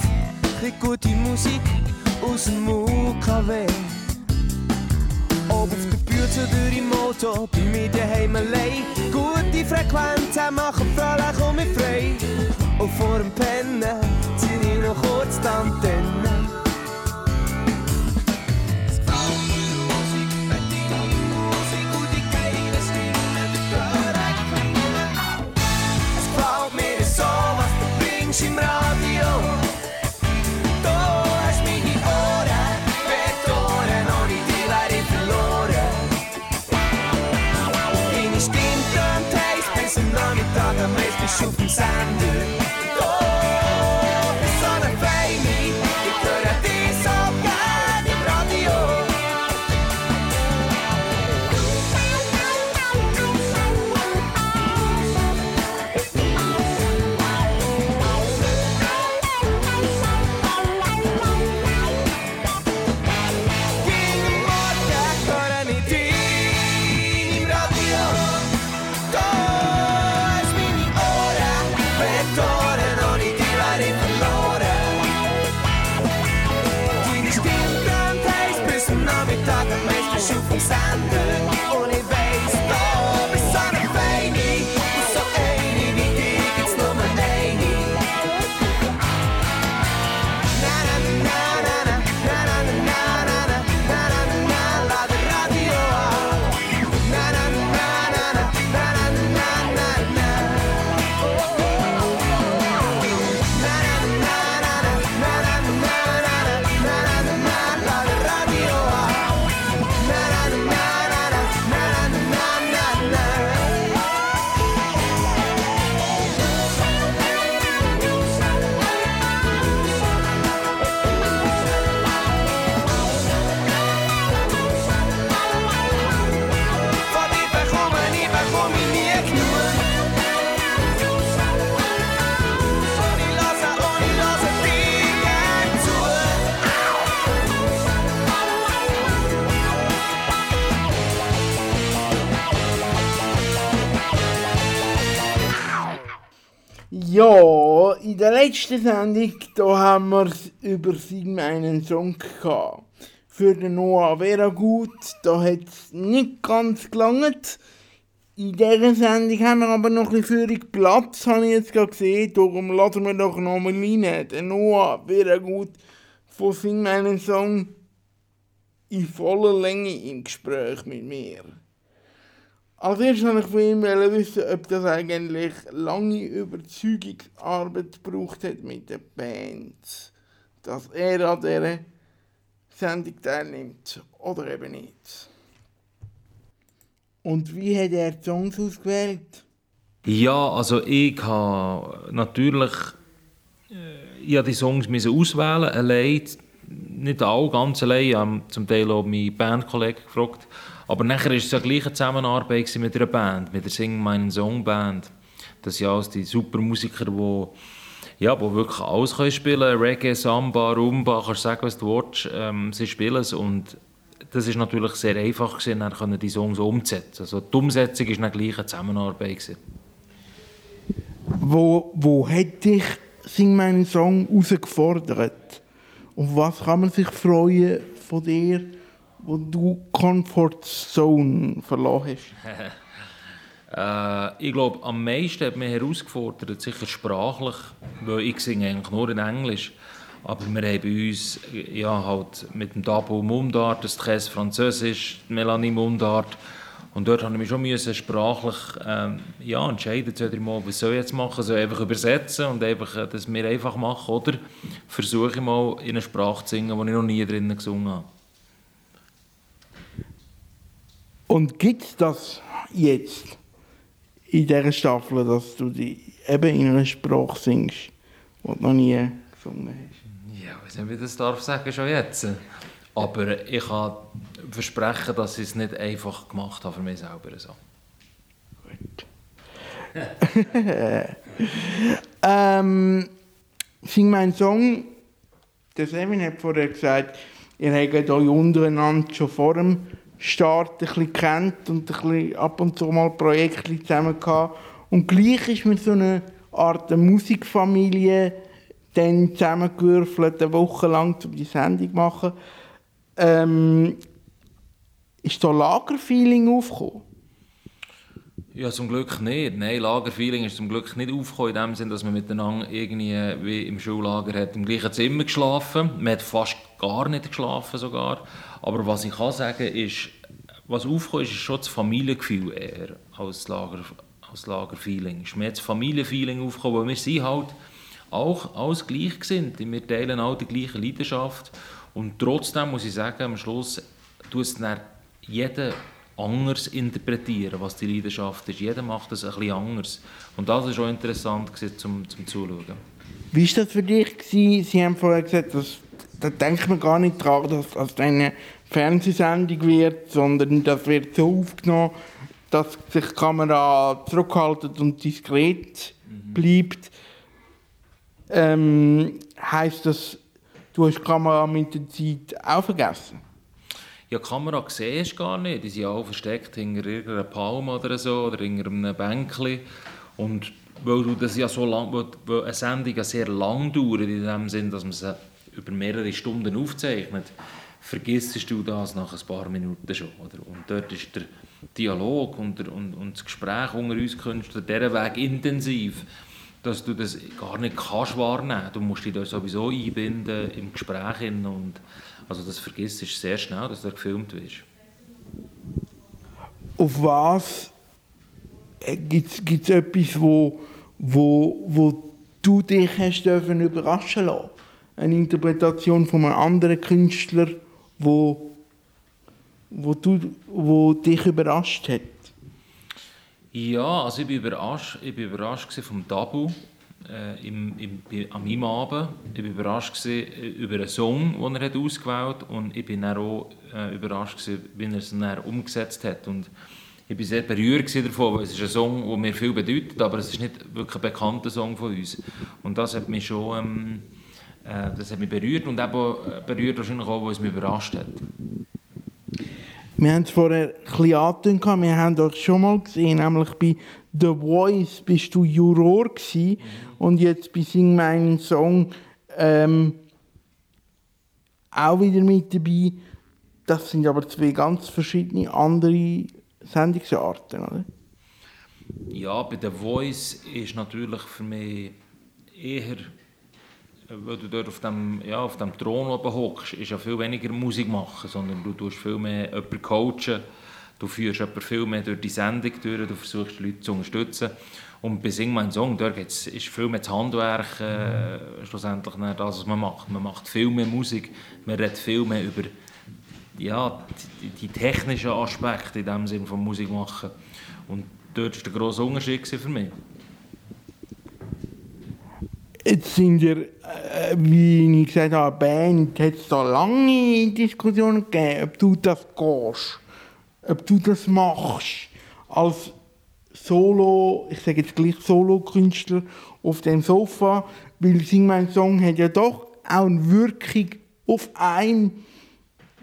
krieg gute Musik aus dem UKW. Ob auf der Bühne oder im Auto, bei mir daheim allein. Gute Frequenzen machen fröhlich und mich frei. Und vor dem Pennen Ja, in der letzten Sendung da haben wir es über Sing meinen Song gehabt. Für den Noah wäre gut, da hat es nicht ganz gelangt. In dieser Sendung haben wir aber noch ein bisschen Platz, habe ich jetzt gerade gesehen. Darum laden wir doch noch mal rein. Der Noah wäre gut von Sing meinen Song in voller Länge im Gespräch mit mir. Als erstes wollte ich von ihm wissen, ob das eigentlich lange Überzeugungsarbeit gebraucht hat mit der Band. Dass er an dieser Sendung teilnimmt oder eben nicht. Und wie hat er die Songs ausgewählt? Ja, also ich habe natürlich äh, ich habe die Songs auswählen, allein, nicht alle, ganz allein, ich habe zum Teil auch meinen Bandkollegen gefragt, aber nachher war es eine gleiche Zusammenarbeit gewesen mit einer Band, mit der Sing Meinen Song Band. Das sind alles die super Musiker, die ja, wo wirklich alles können spielen Reggae, Samba, Rumba, kannst sagen, was du willst, ähm, sie spielen es und das ist natürlich sehr einfach gewesen, dann können die Songs umzusetzen. Also die Umsetzung war gleich eine Zusammenarbeit. Gewesen. Wo, wo hat dich Sing meinen Song herausgefordert? Und was kann man sich freuen von dir, wo du Comfort Zone verloren Äh, hast? ich glaube, am meisten hat mich herausgefordert, sicher sprachlich, weil ich singe eigentlich nur in Englisch. Aber wir haben bei uns ja, halt mit dem Dabo Mundart, das Käse Französisch, Melanie Mundart. Und dort musste ich mich schon sprachlich ähm, ja, entscheiden, zwei, drei Mal, was soll ich jetzt machen? Soll ich einfach übersetzen und einfach äh, das mir einfach machen? Oder versuche ich mal in eine Sprache zu singen, die ich noch nie drinnen gesungen habe. Und gibt es das jetzt in dieser Staffel, dass du die eben in einer Sprache singst, die du noch nie gesungen hast? Ja, ich weiß nicht, wie ich das darf sagen, schon jetzt. Aber ich kann versprechen, dass ich es nicht einfach gemacht habe für mich selber. So. ähm, Sing mein Song, der Sevin hat vorher gesagt, ihr habt euch untereinander schon vor dem Start ein bisschen kennt und ein bisschen ab und zu mal Projekte zusammen gehabt. Und gleich ist mir so eine Art Musikfamilie dann zusammengewürfelt, eine Woche lang, um die Sendung zu machen. Ähm, ist da Lagerfeeling aufgekommen? Ja, zum Glück nicht. Nein, Lagerfeeling ist zum Glück nicht aufgekommen, in dem Sinne, dass man miteinander irgendwie wie im Schullager hat im gleichen Zimmer geschlafen. Man hat fast gar nicht geschlafen sogar. Aber was ich kann sagen ist, was aufgekommen ist, schon das Familiengefühl eher als, Lager, als Lagerfeeling. Ist mehr das Familienfeeling aufgekommen, weil wir sind halt auch alles gleich sind. Wir teilen alle die gleiche Leidenschaft. Und trotzdem muss ich sagen, am Schluss tut es dann jeder anders interpretieren, was die Leidenschaft ist. Jeder macht es ein bisschen anders. Und das war auch interessant zum, zum Zuschauen. Wie war das für dich? Sie haben vorher gesagt, dass, da denkt man gar nicht daran, dass das eine Fernsehsendung wird, sondern das wird so aufgenommen, dass sich die Kamera zurückhaltet und diskret mhm. bleibt. Ähm, heißt das, du hast die Kamera mit der Zeit auch vergessen? Ja, die Kamera siehst du gar nicht. Die sind alle versteckt hinter irgendeiner Palme oder so oder hinter einem Bänkchen. Und weil du das ja so lang, weil eine Sendung ja sehr lang dauert, in dem Sinn, dass man sie über mehrere Stunden aufzeichnet, vergisst du das nach ein paar Minuten schon. Oder? Und dort ist der Dialog und, der, und, und das Gespräch unter uns Künstlern dieser Weg intensiv, dass du das gar nicht kannst wahrnehmen. Du musst dich da sowieso einbinden im Gespräch und also das vergisst du sehr schnell, dass du gefilmt wirst. Auf was gibt es etwas, wo, wo, wo du dich hast dürfen überraschen lassen? Eine Interpretation von einem anderen Künstler, wo, wo, du, wo dich überrascht hat? Ja, also ich bin überrascht, ich bin überrascht vom Tabu äh, im, im, an meinem Abend. Ich war überrascht äh, über einen Song, den er ausgewählt hat und ich war auch äh, überrascht, wie er es dann umgesetzt hat. Und ich war sehr berührt davon, weil es ist ein Song, der mir viel bedeutet, aber es ist nicht wirklich ein bekannter Song von uns. Und das hat mich schon ähm, äh, das hat mich berührt und eben äh, berührt wahrscheinlich auch, es mich überrascht hat. Wir haben es vorher ein bisschen angetönt, wir haben euch schon mal gesehen, nämlich bei The Voice bist du Juror gewesen mhm. und jetzt bei Sing meinen Song ähm, auch wieder mit dabei. Das sind aber zwei ganz verschiedene andere Sendungsarten, oder? Ja, bei The Voice ist natürlich für mich eher, weil du dort auf dem, ja, auf dem Thron oben hockst, ist ja viel weniger Musik machen, sondern du tust viel mehr jemanden coachen Du führst aber viel mehr durch die Sendung durch, du versuchst die Leute zu unterstützen. Und bei Sing mein Song, dort ist viel mehr das Handwerk, äh, schlussendlich das, was man macht. Man macht viel mehr Musik, man redet viel mehr über ja, die, die technischen Aspekte in dem Sinne von Musik machen. Und dort war der grosse Unterschied für mich. Jetzt sind wir, äh, wie ich gesagt habe, Band, hat es da lange Diskussionen gegeben, ob du das gehst ob du das machst als Solo, ich sage jetzt gleich Solo-Künstler auf dem Sofa, weil Sing mein Song hat ja doch auch eine Wirkung auf einen,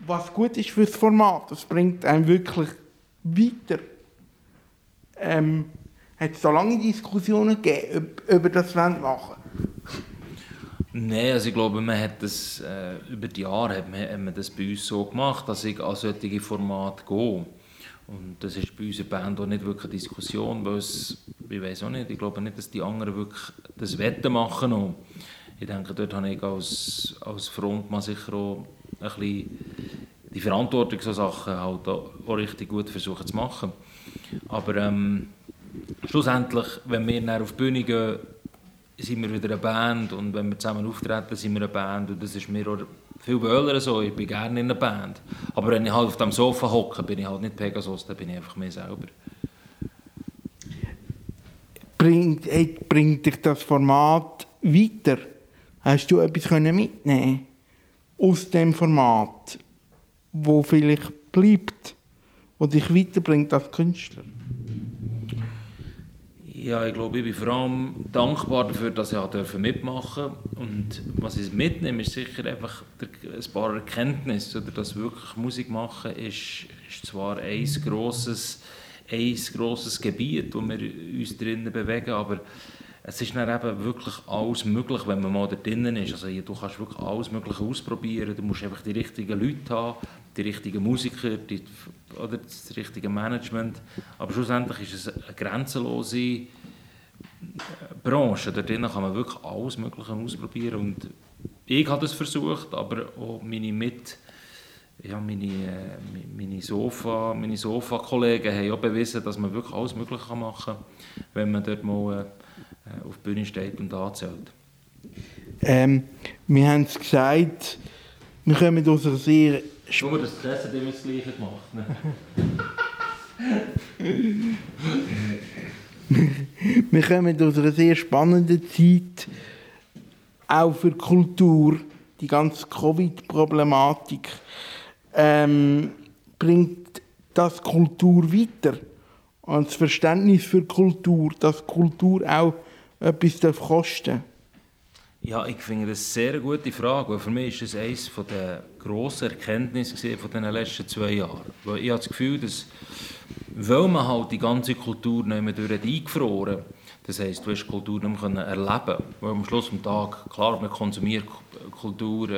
was gut ist für das Format. Das bringt einen wirklich weiter. Ähm, hat es da lange Diskussionen gegeben, ob, ob ihr das machen wollt? Nein, also ich glaube, man hat das, äh, über die Jahre hat man, hat man das bei uns so gemacht, dass ich an solche Formate gehe. Und das ist bei unserer Band auch nicht wirklich eine Diskussion, weil es, ich weiß auch nicht, ich glaube nicht, dass die anderen wirklich das Wetten machen. Auch. Ich denke, dort habe ich als, als Frontmann sicher auch ein bisschen die Verantwortung, so Sachen halt auch, auch richtig gut versuchen zu machen. Aber ähm, schlussendlich, wenn wir auf die Bühne gehen, sind wir wieder eine Band und wenn wir zusammen auftreten, sind wir eine Band und das ist mir auch viel wöhler so, ich bin gerne in einer Band. Aber wenn ich halt auf dem Sofa hocke, bin ich halt nicht Pegasus, dann bin ich einfach mir selber. Bringt, hey, bringt dich das Format weiter? Hast du etwas mitnehmen aus dem Format, wo vielleicht bleibt, wo dich weiterbringt als Künstler? Ja, ich glaube, ich bin vor allem dankbar dafür, dass ich mitmachen durfte. Und was ich mitnehme, ist sicher einfach ein paar Erkenntnisse. Oder dass wirklich Musik machen ist, ist zwar ein grosses, ein grosses Gebiet, wo wir uns drinnen bewegen, aber es ist dann eben wirklich alles möglich, wenn man mal da drinnen ist. Also du kannst wirklich alles Mögliche ausprobieren. Du musst einfach die richtigen Leute haben, die richtigen Musiker, die, oder das richtige Management. Aber schlussendlich ist es eine grenzenlose äh, Branche. Drinnen kann man wirklich alles Mögliche ausprobieren. Und ich habe das versucht, aber auch meine Mit ja, meine, äh, meine Sofa, meine Sofa-Kollegen haben auch bewiesen, dass man wirklich alles Mögliche machen kann, wenn man dort mal äh, auf die Bühne steht und anzählt. Ähm, wir haben es gesagt, wir kommen aus einer sehr mal, das Stress hat immer das Gleiche gemacht. Ne? wir kommen aus einer sehr spannenden Zeit, auch für Kultur, die ganze Covid-Problematik. Ähm, bringt das Kultur weiter? Und das Verständnis für Kultur, dass Kultur auch etwas kosten darf? Ja, ich finde das eine sehr gute Frage, weil für mich ist das eines der grossen Erkenntnisse von den letzten zwei Jahren. Weil ich habe das Gefühl, dass, weil man halt die ganze Kultur nicht mehr durch eingefroren das heisst, du hast Kultur nicht mehr erleben Weil am Schluss des Tages, klar, man konsumiert Kultur,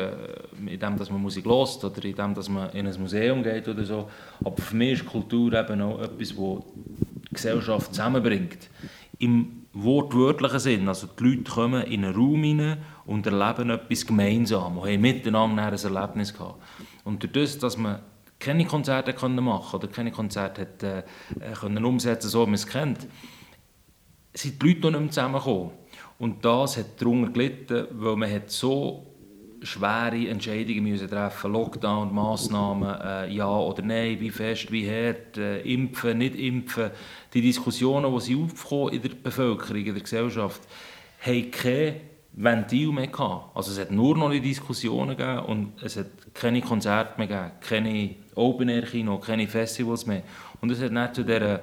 indem man Musik hört oder indem man in ein Museum geht oder so. Aber für mich ist Kultur eben auch etwas, das die Gesellschaft zusammenbringt. Im wortwörtlichen Sinn. Also die Leute kommen in einen Raum hinein und erleben etwas gemeinsam und haben miteinander ein Erlebnis gehabt. Und durch das, dass man keine Konzerte können machen oder keine Konzerte hat, äh, können umsetzen so wie man es kennt, sind die Leute noch nicht mehr zusammengekommen. Und das hat darunter gelitten, weil man hat so schwere Entscheidungen müssen treffen Lockdown, Massnahmen, äh, ja oder nein, wie fest, wie hart, äh, impfen, nicht impfen. Die Diskussionen, die sie aufkommen in der Bevölkerung, in der Gesellschaft, haben kein Ventil mehr gehabt. Also es hat nur noch Diskussionen gegeben und es hat keine Konzerte mehr gegeben, keine Open-Air-Kino, keine Festivals mehr. Und es hat nicht zu dieser,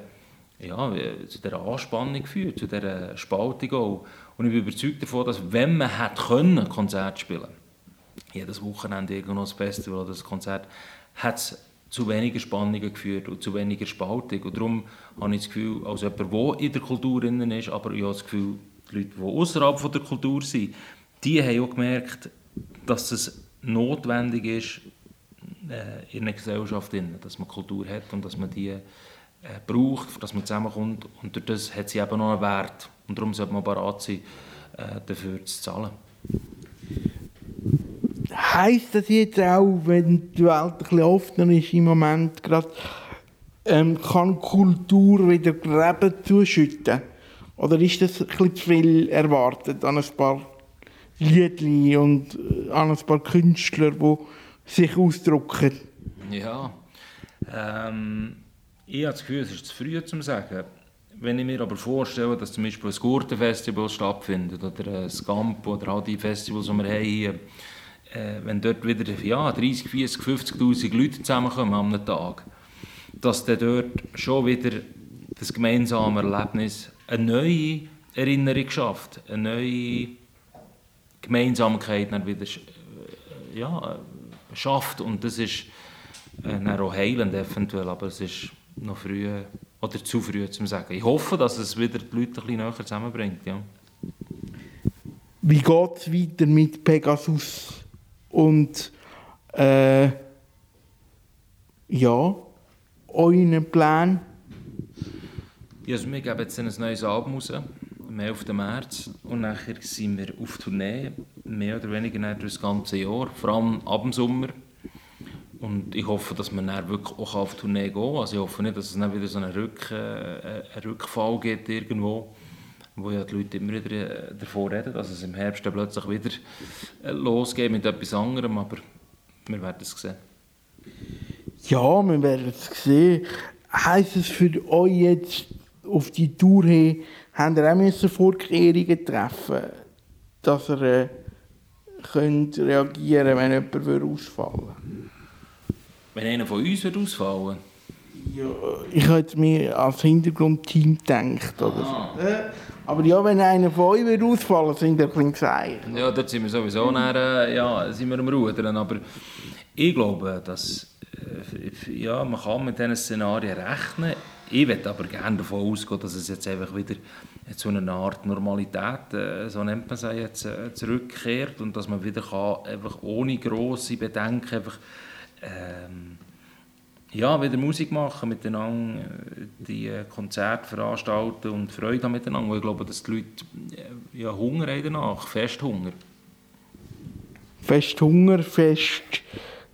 ja, zu dieser Anspannung geführt, zu dieser Spaltung auch. Und ich bin überzeugt davon, dass wenn man hätte können, Konzert spielen jedes Wochenende irgendwo ein Festival oder ein Konzert, hat es zu weniger Spannungen geführt und zu weniger Spaltung. Und darum habe ich das Gefühl, als jemand, der in der Kultur drin ist, aber ich habe das Gefühl, die Leute, die außerhalb der Kultur sind, die haben auch gemerkt, dass es notwendig ist, äh, in einer Gesellschaft, dass man Kultur hat und dass man die äh, braucht, dass man zusammenkommt. Und das hat sie eben noch einen Wert. Und darum sollte man bereit sein, äh, dafür zu zahlen. Heißt das jetzt auch, wenn die Welt ein bisschen offener ist im Moment gerade, ähm, kann Kultur wieder Gräben zuschütten? Oder ist das ein zu viel erwartet an ein paar Liedli und äh, an ein paar Künstler, die sich ausdrücken? Ja, ähm, ich habe das Gefühl, es ist zu früh zu sagen. Wenn ich mir aber vorstelle, dass zum Beispiel ein Gurtenfestival stattfindet oder ein Scamp oder all die Festivals, die wir haben hier, äh, wenn dort wieder ja, 30, 40, 50'000 Leute zusammenkommen am Tag, dass dann dort schon wieder das gemeinsame Erlebnis eine neue Erinnerung schafft, eine neue Gemeinsamkeit dann wieder äh, ja, schafft. Und das ist äh, auch heilend eventuell, aber es ist noch früh oder zu früh zu sagen. Ich hoffe, dass es wieder die Leute ein näher zusammenbringt. Ja. Wie geht es weiter mit Pegasus? Und äh, ja, euren Plan? Ja, also wir geben jetzt ein neues Album raus, am 11. März. Und nachher sind wir auf Tournee, mehr oder weniger durch das ganze Jahr, vor allem ab dem Sommer. Und ich hoffe, dass man dann wirklich auch auf Tournee gehen. Also ich hoffe nicht, dass es dann wieder so einen, Rück, äh, einen Rückfall gibt irgendwo wo ja die Leute immer wieder äh, davon reden, dass es im Herbst dann plötzlich wieder äh, losgeht mit etwas anderem, aber wir werden es sehen. Ja, wir werden es sehen. Heißt es für euch jetzt auf die Tour hin, habt ihr auch Vorkehrungen treffen dass ihr äh, könnt reagieren wenn jemand ausfallen Wenn einer von uns wird ausfallen Ja, ich hätte mir als Hintergrundteam gedacht. Oder so. Aber ja, wenn einer von euch wird ausfallen sind wir ein bisschen. Ja, dort sind wir sowieso nachher, äh, ja, sind wir am Rudern. Aber ich glaube, dass äh, ja, man kann mit diesen Szenarien rechnen. Ich würde aber gerne davon ausgehen, dass es jetzt einfach wieder zu einer Art Normalität, äh, so nennt man es jetzt, zurückkehrt und dass man wieder kann, einfach ohne grosse Bedenken einfach, ähm, ja, wieder Musik machen, miteinander äh, die äh, Konzerte veranstalten und Freude haben miteinander. Ich glaube, dass die Leute äh, ja, Hunger haben danach, fest Hunger. Fest Hunger, fest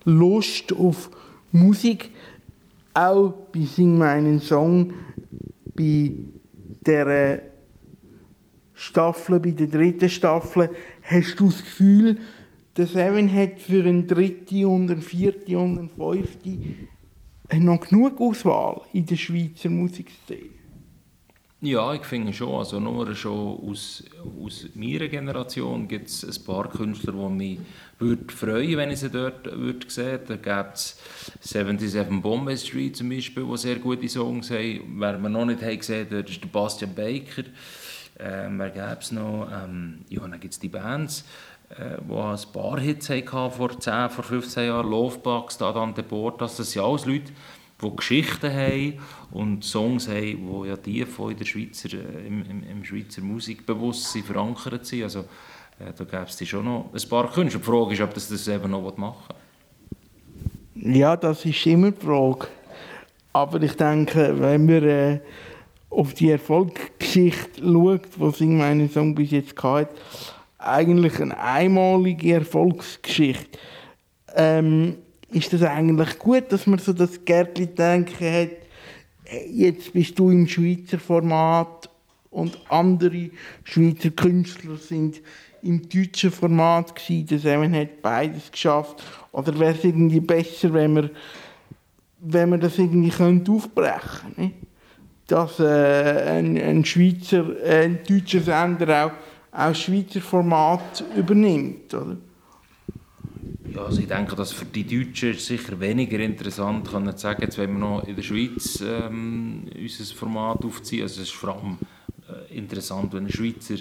Lust auf Musik. Auch bei Sing meinen Song, bei der Staffel, bei der dritten Staffel, hast du das Gefühl, der Seven hat für eine dritte und eine vierte und eine fünfte noch genug Auswahl in der Schweizer Musikszene. Ja, ich finde schon. Also nur schon aus, aus meiner Generation gibt es ein paar Künstler, die mich würde freuen wenn ich sie dort würde sehen Da gibt es 77 Bombay Street zum Beispiel, die sehr gute Songs haben. Wer wir noch nicht haben gesehen dort ist der Bastian Baker. Ähm, wer gäbe es noch? Ähm, ja, dann gibt es die Bands, die ein paar Hits vor 10, vor 15 Jahren. Lovebugs, Dadante Portas, das sind alles Leute, die Geschichten haben und Songs haben, die ja tief in der Schweizer, äh, im, im, im Schweizer Musikbewusstsein verankert sind. Also, äh, da gäbe es schon noch ein paar Künstler. Die Frage ist, ob das das eben noch machen will. Ja, das ist immer die Frage. Aber ich denke, wenn wir äh, auf die Erfolgsgeschichte schaut, die Sing meine Song bis jetzt hatte, eigentlich eine einmalige Erfolgsgeschichte. Ähm, ist das eigentlich gut, dass man so das Gärtli-Denken hat, jetzt bist du im Schweizer Format und andere Schweizer Künstler sind im deutschen Format gewesen. Der Seven hat beides geschafft. Oder wäre es irgendwie besser, wenn wir, wenn wir das irgendwie könnte aufbrechen könnte? Dass äh, ein, ein Schweizer, äh, ein deutscher Sender auch, auch Schweizer Format übernimmt, oder? Ja, also ich denke, dass für die Deutschen sicher weniger interessant kann zu sagen, jetzt wollen wir noch in der Schweiz ähm, unser Format aufziehen. Also es ist vor allem äh, interessant, wenn ein Schweizer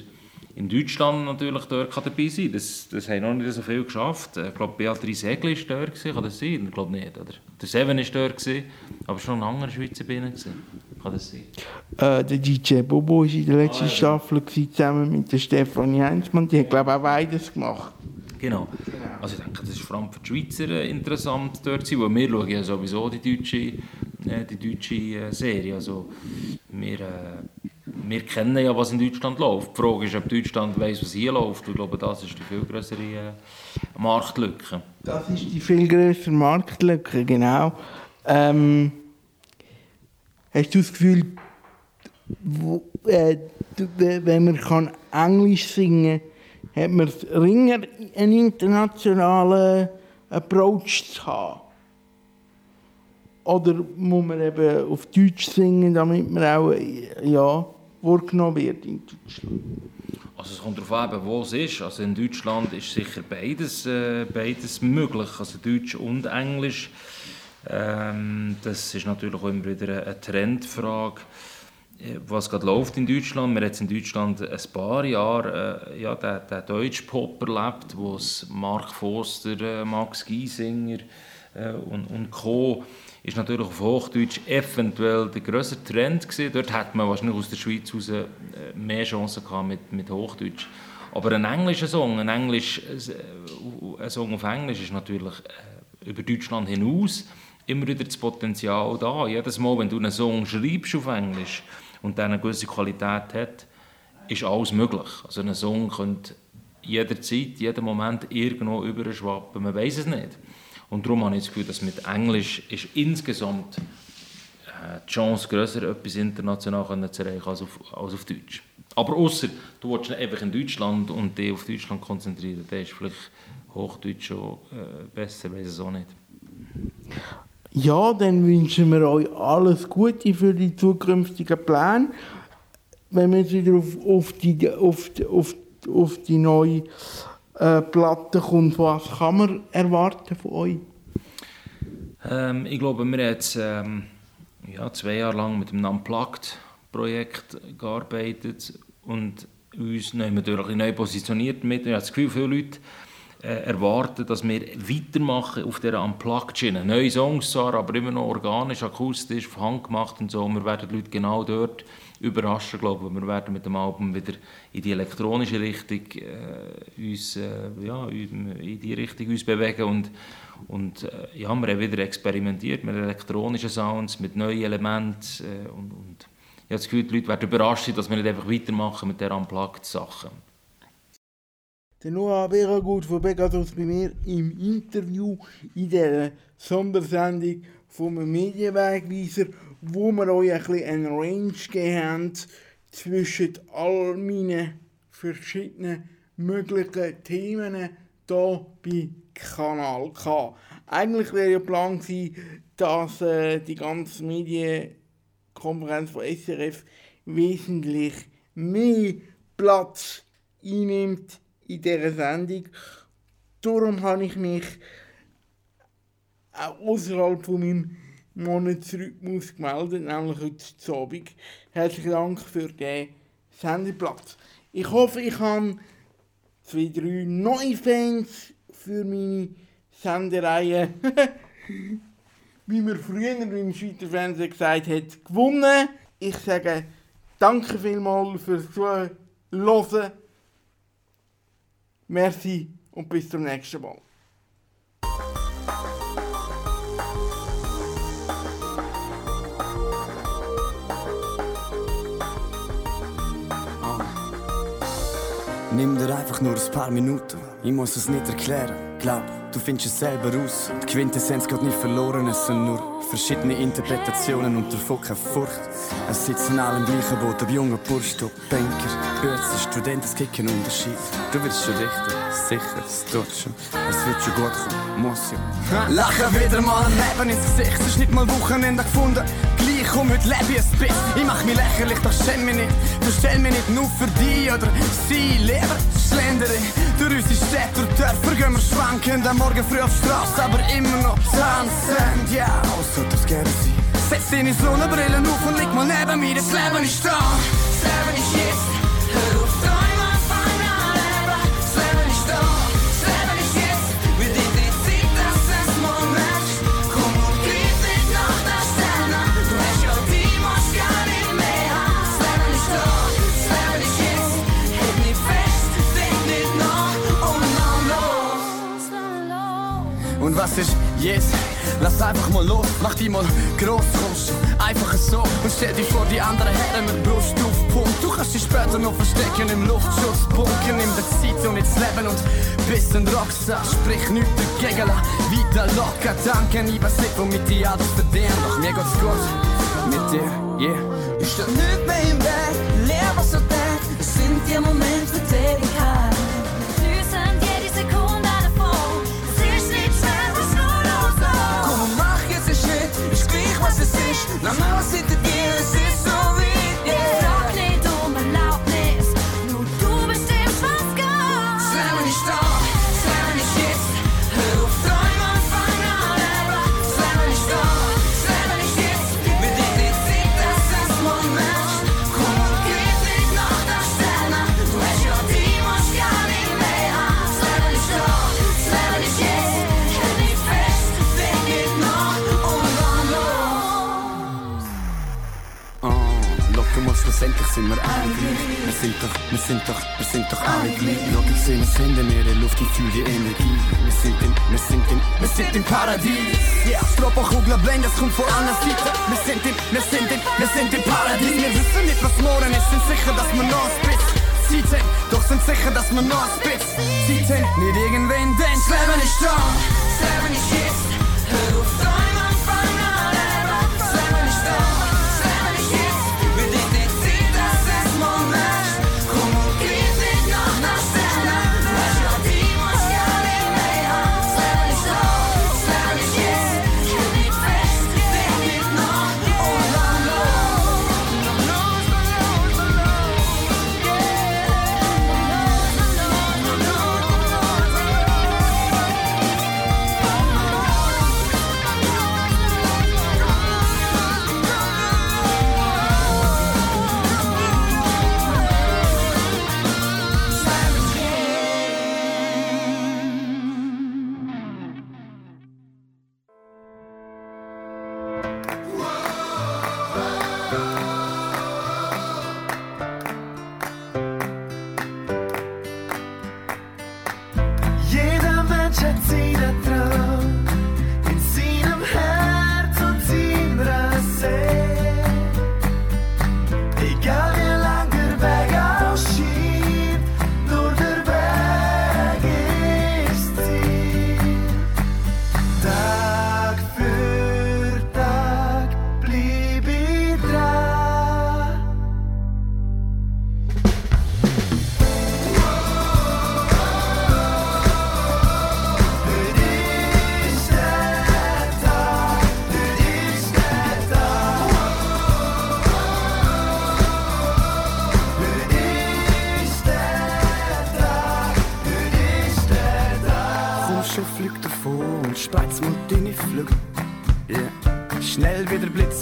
in Deutschland natürlich dort kann dabei sein das, das haben noch nicht so viel geschafft. Ich glaube, Beatrice Egli war dort, gewesen. kann das sein? Ich glaube nicht, oder? Der Seven war dort, gewesen, aber noch ein anderer Schweizer. Kann das sein? Äh, der DJ Bobo war in der letzten ah, ja. Staffel zusammen mit der Stefanie Heinzmann. Die hat, glaube ich, auch beides gemacht. Genau. Also ich denke, das ist vor allem für die Schweizer äh, interessant dort zu sein, weil wir schauen ja sowieso die deutsche, äh, die deutsche äh, Serie. Also wir, äh, wir kennen ja, was in Deutschland läuft. Die Frage ist, ob Deutschland weiß, was hier läuft. Ich glaube, das ist die viel größere äh, Marktlücke. Das ist die viel größere Marktlücke, genau. Ähm, hast du das Gefühl, wo, äh, wenn man kann Englisch singen kann, hat man ringer einen internationalen Approach zu haben. Oder muss man eben auf Deutsch singen, damit man auch ja, wahrgenommen wird in Deutschland? Also es kommt darauf an, wo es ist. Also in Deutschland ist sicher beides, äh, beides möglich, also Deutsch und Englisch. Ähm, das ist natürlich auch immer wieder eine Trendfrage. Äh, was gerade läuft in Deutschland. Wir haben in Deutschland ein paar Jahre äh, ja, den, den Deutschpop erlebt, wo es Mark Forster, äh, Max Giesinger äh, und, und Co. ist natürlich auf Hochdeutsch eventuell der größere Trend gewesen. Dort hat man wahrscheinlich aus der Schweiz heraus äh, mehr Chancen gehabt mit, mit Hochdeutsch. Aber ein englischer Song, ein, Englisch, äh, ein Song auf Englisch ist natürlich über Deutschland hinaus immer wieder das Potenzial da. Jedes Mal, wenn du einen Song schreibst auf Englisch, und der eine gewisse Qualität hat, ist alles möglich. Also ein Song könnte jederzeit, jeden Moment irgendwo überschwappen. Man weiß es nicht. Und darum habe ich das Gefühl, dass mit Englisch ist insgesamt äh, die Chance grösser, etwas international zu erreichen als auf, als auf Deutsch. Aber außer du willst einfach in Deutschland und dich auf Deutschland konzentrieren, dann ist vielleicht Hochdeutsch schon äh, besser, weiß es auch nicht. Ja, dann wünschen wir euch alles Gute für die zukünftigen Pläne. Wenn man wieder auf, auf, die, auf, auf, auf die neue äh, Platte kommt, was kann man erwarten von euch? Ähm, ich glaube, wir haben jetzt ähm, ja, zwei Jahre lang mit einem Unplugged-Projekt gearbeitet und uns natürlich neu positioniert mit. Ich habe das Gefühl, viele Leute erwarten, dass wir weitermachen auf dieser Unplugged-Schiene. Neue Songs zwar, aber immer noch organisch, akustisch, von Hand gemacht und so. Wir werden die Leute genau dort überraschen, glaube ich. Wir werden mit dem Album wieder in die elektronische Richtung äh, uns, äh, ja, in die Richtung uns bewegen und und äh, ja, wir haben wieder experimentiert mit elektronischen Sounds, mit neuen Elementen äh, und, und ich habe das Gefühl, die Leute werden überrascht dass wir nicht einfach weitermachen mit dieser Unplugged-Sachen. Der Noah Beragut von Pegasus bei mir im Interview in dieser Sondersendung vom Medienwegweiser, wo wir euch ein bisschen eine Range gegeben haben zwischen all meinen verschiedenen möglichen Themen hier bei Kanal K. Eigentlich wäre ja Plan gewesen, dass äh, die ganze Medienkonferenz von SRF wesentlich mehr Platz einnimmt in dieser Sendung. Darum habe ich mich auch außerhalb von meinem Monatsrhythmus gemeldet, nämlich heute Abend. Herzlichen Dank für den Sendeplatz. Ich hoffe, ich habe zwei, drei neue Fans für meine Sendereihe, wie man früher im Schweizer Fernsehen gesagt hat, gewonnen. Ich sage danke vielmals fürs Zuhören. Merci und bis zum nächsten Mal. Nimm dir einfach nur ein paar Minuten, ich muss es nicht erklären. Glaub, du findest es selber raus. Die Quintessenz geht nicht verloren, es sind nur verschiedene Interpretationen und davon keine Furcht. Es sitzen alle im gleichen Boot, ob junger Bursch, ob Banker, Bürzer, Student, es gibt keinen Unterschied. Du willst schon richten, sicher, es tut schon. Es wird schon gut kommen, muss ja. Lachen wieder mal Leben ins Gesicht, es ist nicht mal Wochenende gefunden. Gleich komm, heute lebe ich ein bisschen. Ich mach mich lächerlich, doch schäm mich nicht. Verstell mich nicht nur für die oder sie, lieber schlendere. Durch unsere Städte und Dörfer gehen wir schwankend. Am Morgen früh auf die Straße, aber immer noch tanzend, ja. Yeah. So darf's gerne sein. Setz deine Sonnenbrille auf und leg mal neben mir, das Leben ist da. Das Leben ist jetzt. Und was ist jetzt? Lass einfach mal los, mach die mal groß, kommst du einfach so und stell dich vor die anderen Herren mit Brust auf Punkt. Du kannst dich später noch verstecken im Luftschutzbunker, nimm dir Zeit und jetzt leben und bist ein Rockstar. Sprich nichts dagegen, lass weiter locker danken. Ich weiß nicht, womit ich alles verdiene, doch mir geht's gut mit dir, yeah. Ich steh nicht mehr im Weg, leer was du denkst, es sind die Momente für Tätigkeit. Es ist. Na, schlussendlich sind wir alle gleich. Wir sind doch, wir sind doch, wir sind doch alle gleich. Schau, ich seh es hinter mir, die Luft, ich fühl die Energie. Wir sind in, wir sind in, wir sind im Paradies. Ja, yeah, Stropperkugler blend, es kommt von anderen Seite. Wir sind in, wir sind in, wir sind im Paradies. Wir wissen nicht, was morgen ist, sind sicher, dass wir noch Zeit haben. Doch sind sicher, dass wir noch Zeit haben. Nicht irgendwen, denn das Leben ist da. Das Leben ist jetzt. Hör auf, träumen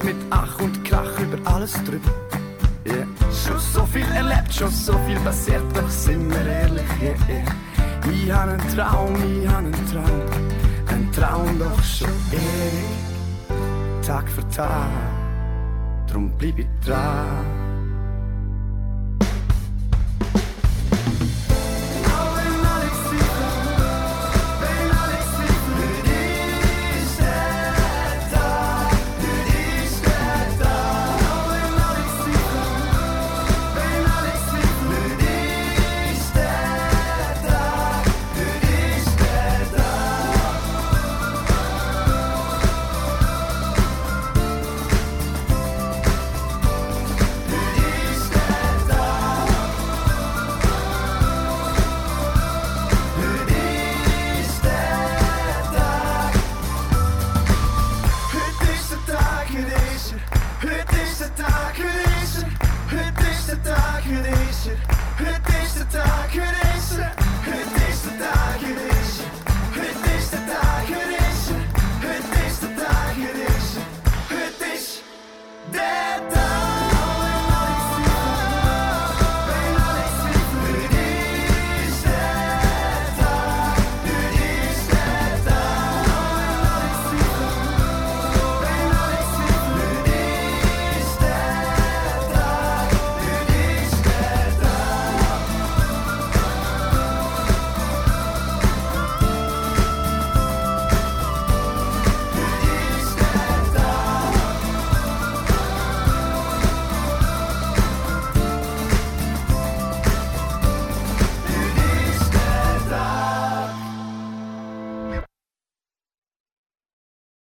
mit Ach und Krach über alles drüber. Yeah. Schon so viel erlebt, schon so viel passiert, doch sind wir ehrlich, yeah, yeah. Ich hab einen Traum, ich hab einen Traum, ein Traum doch schon ewig, Tag für Tag, drum bleib ich dran.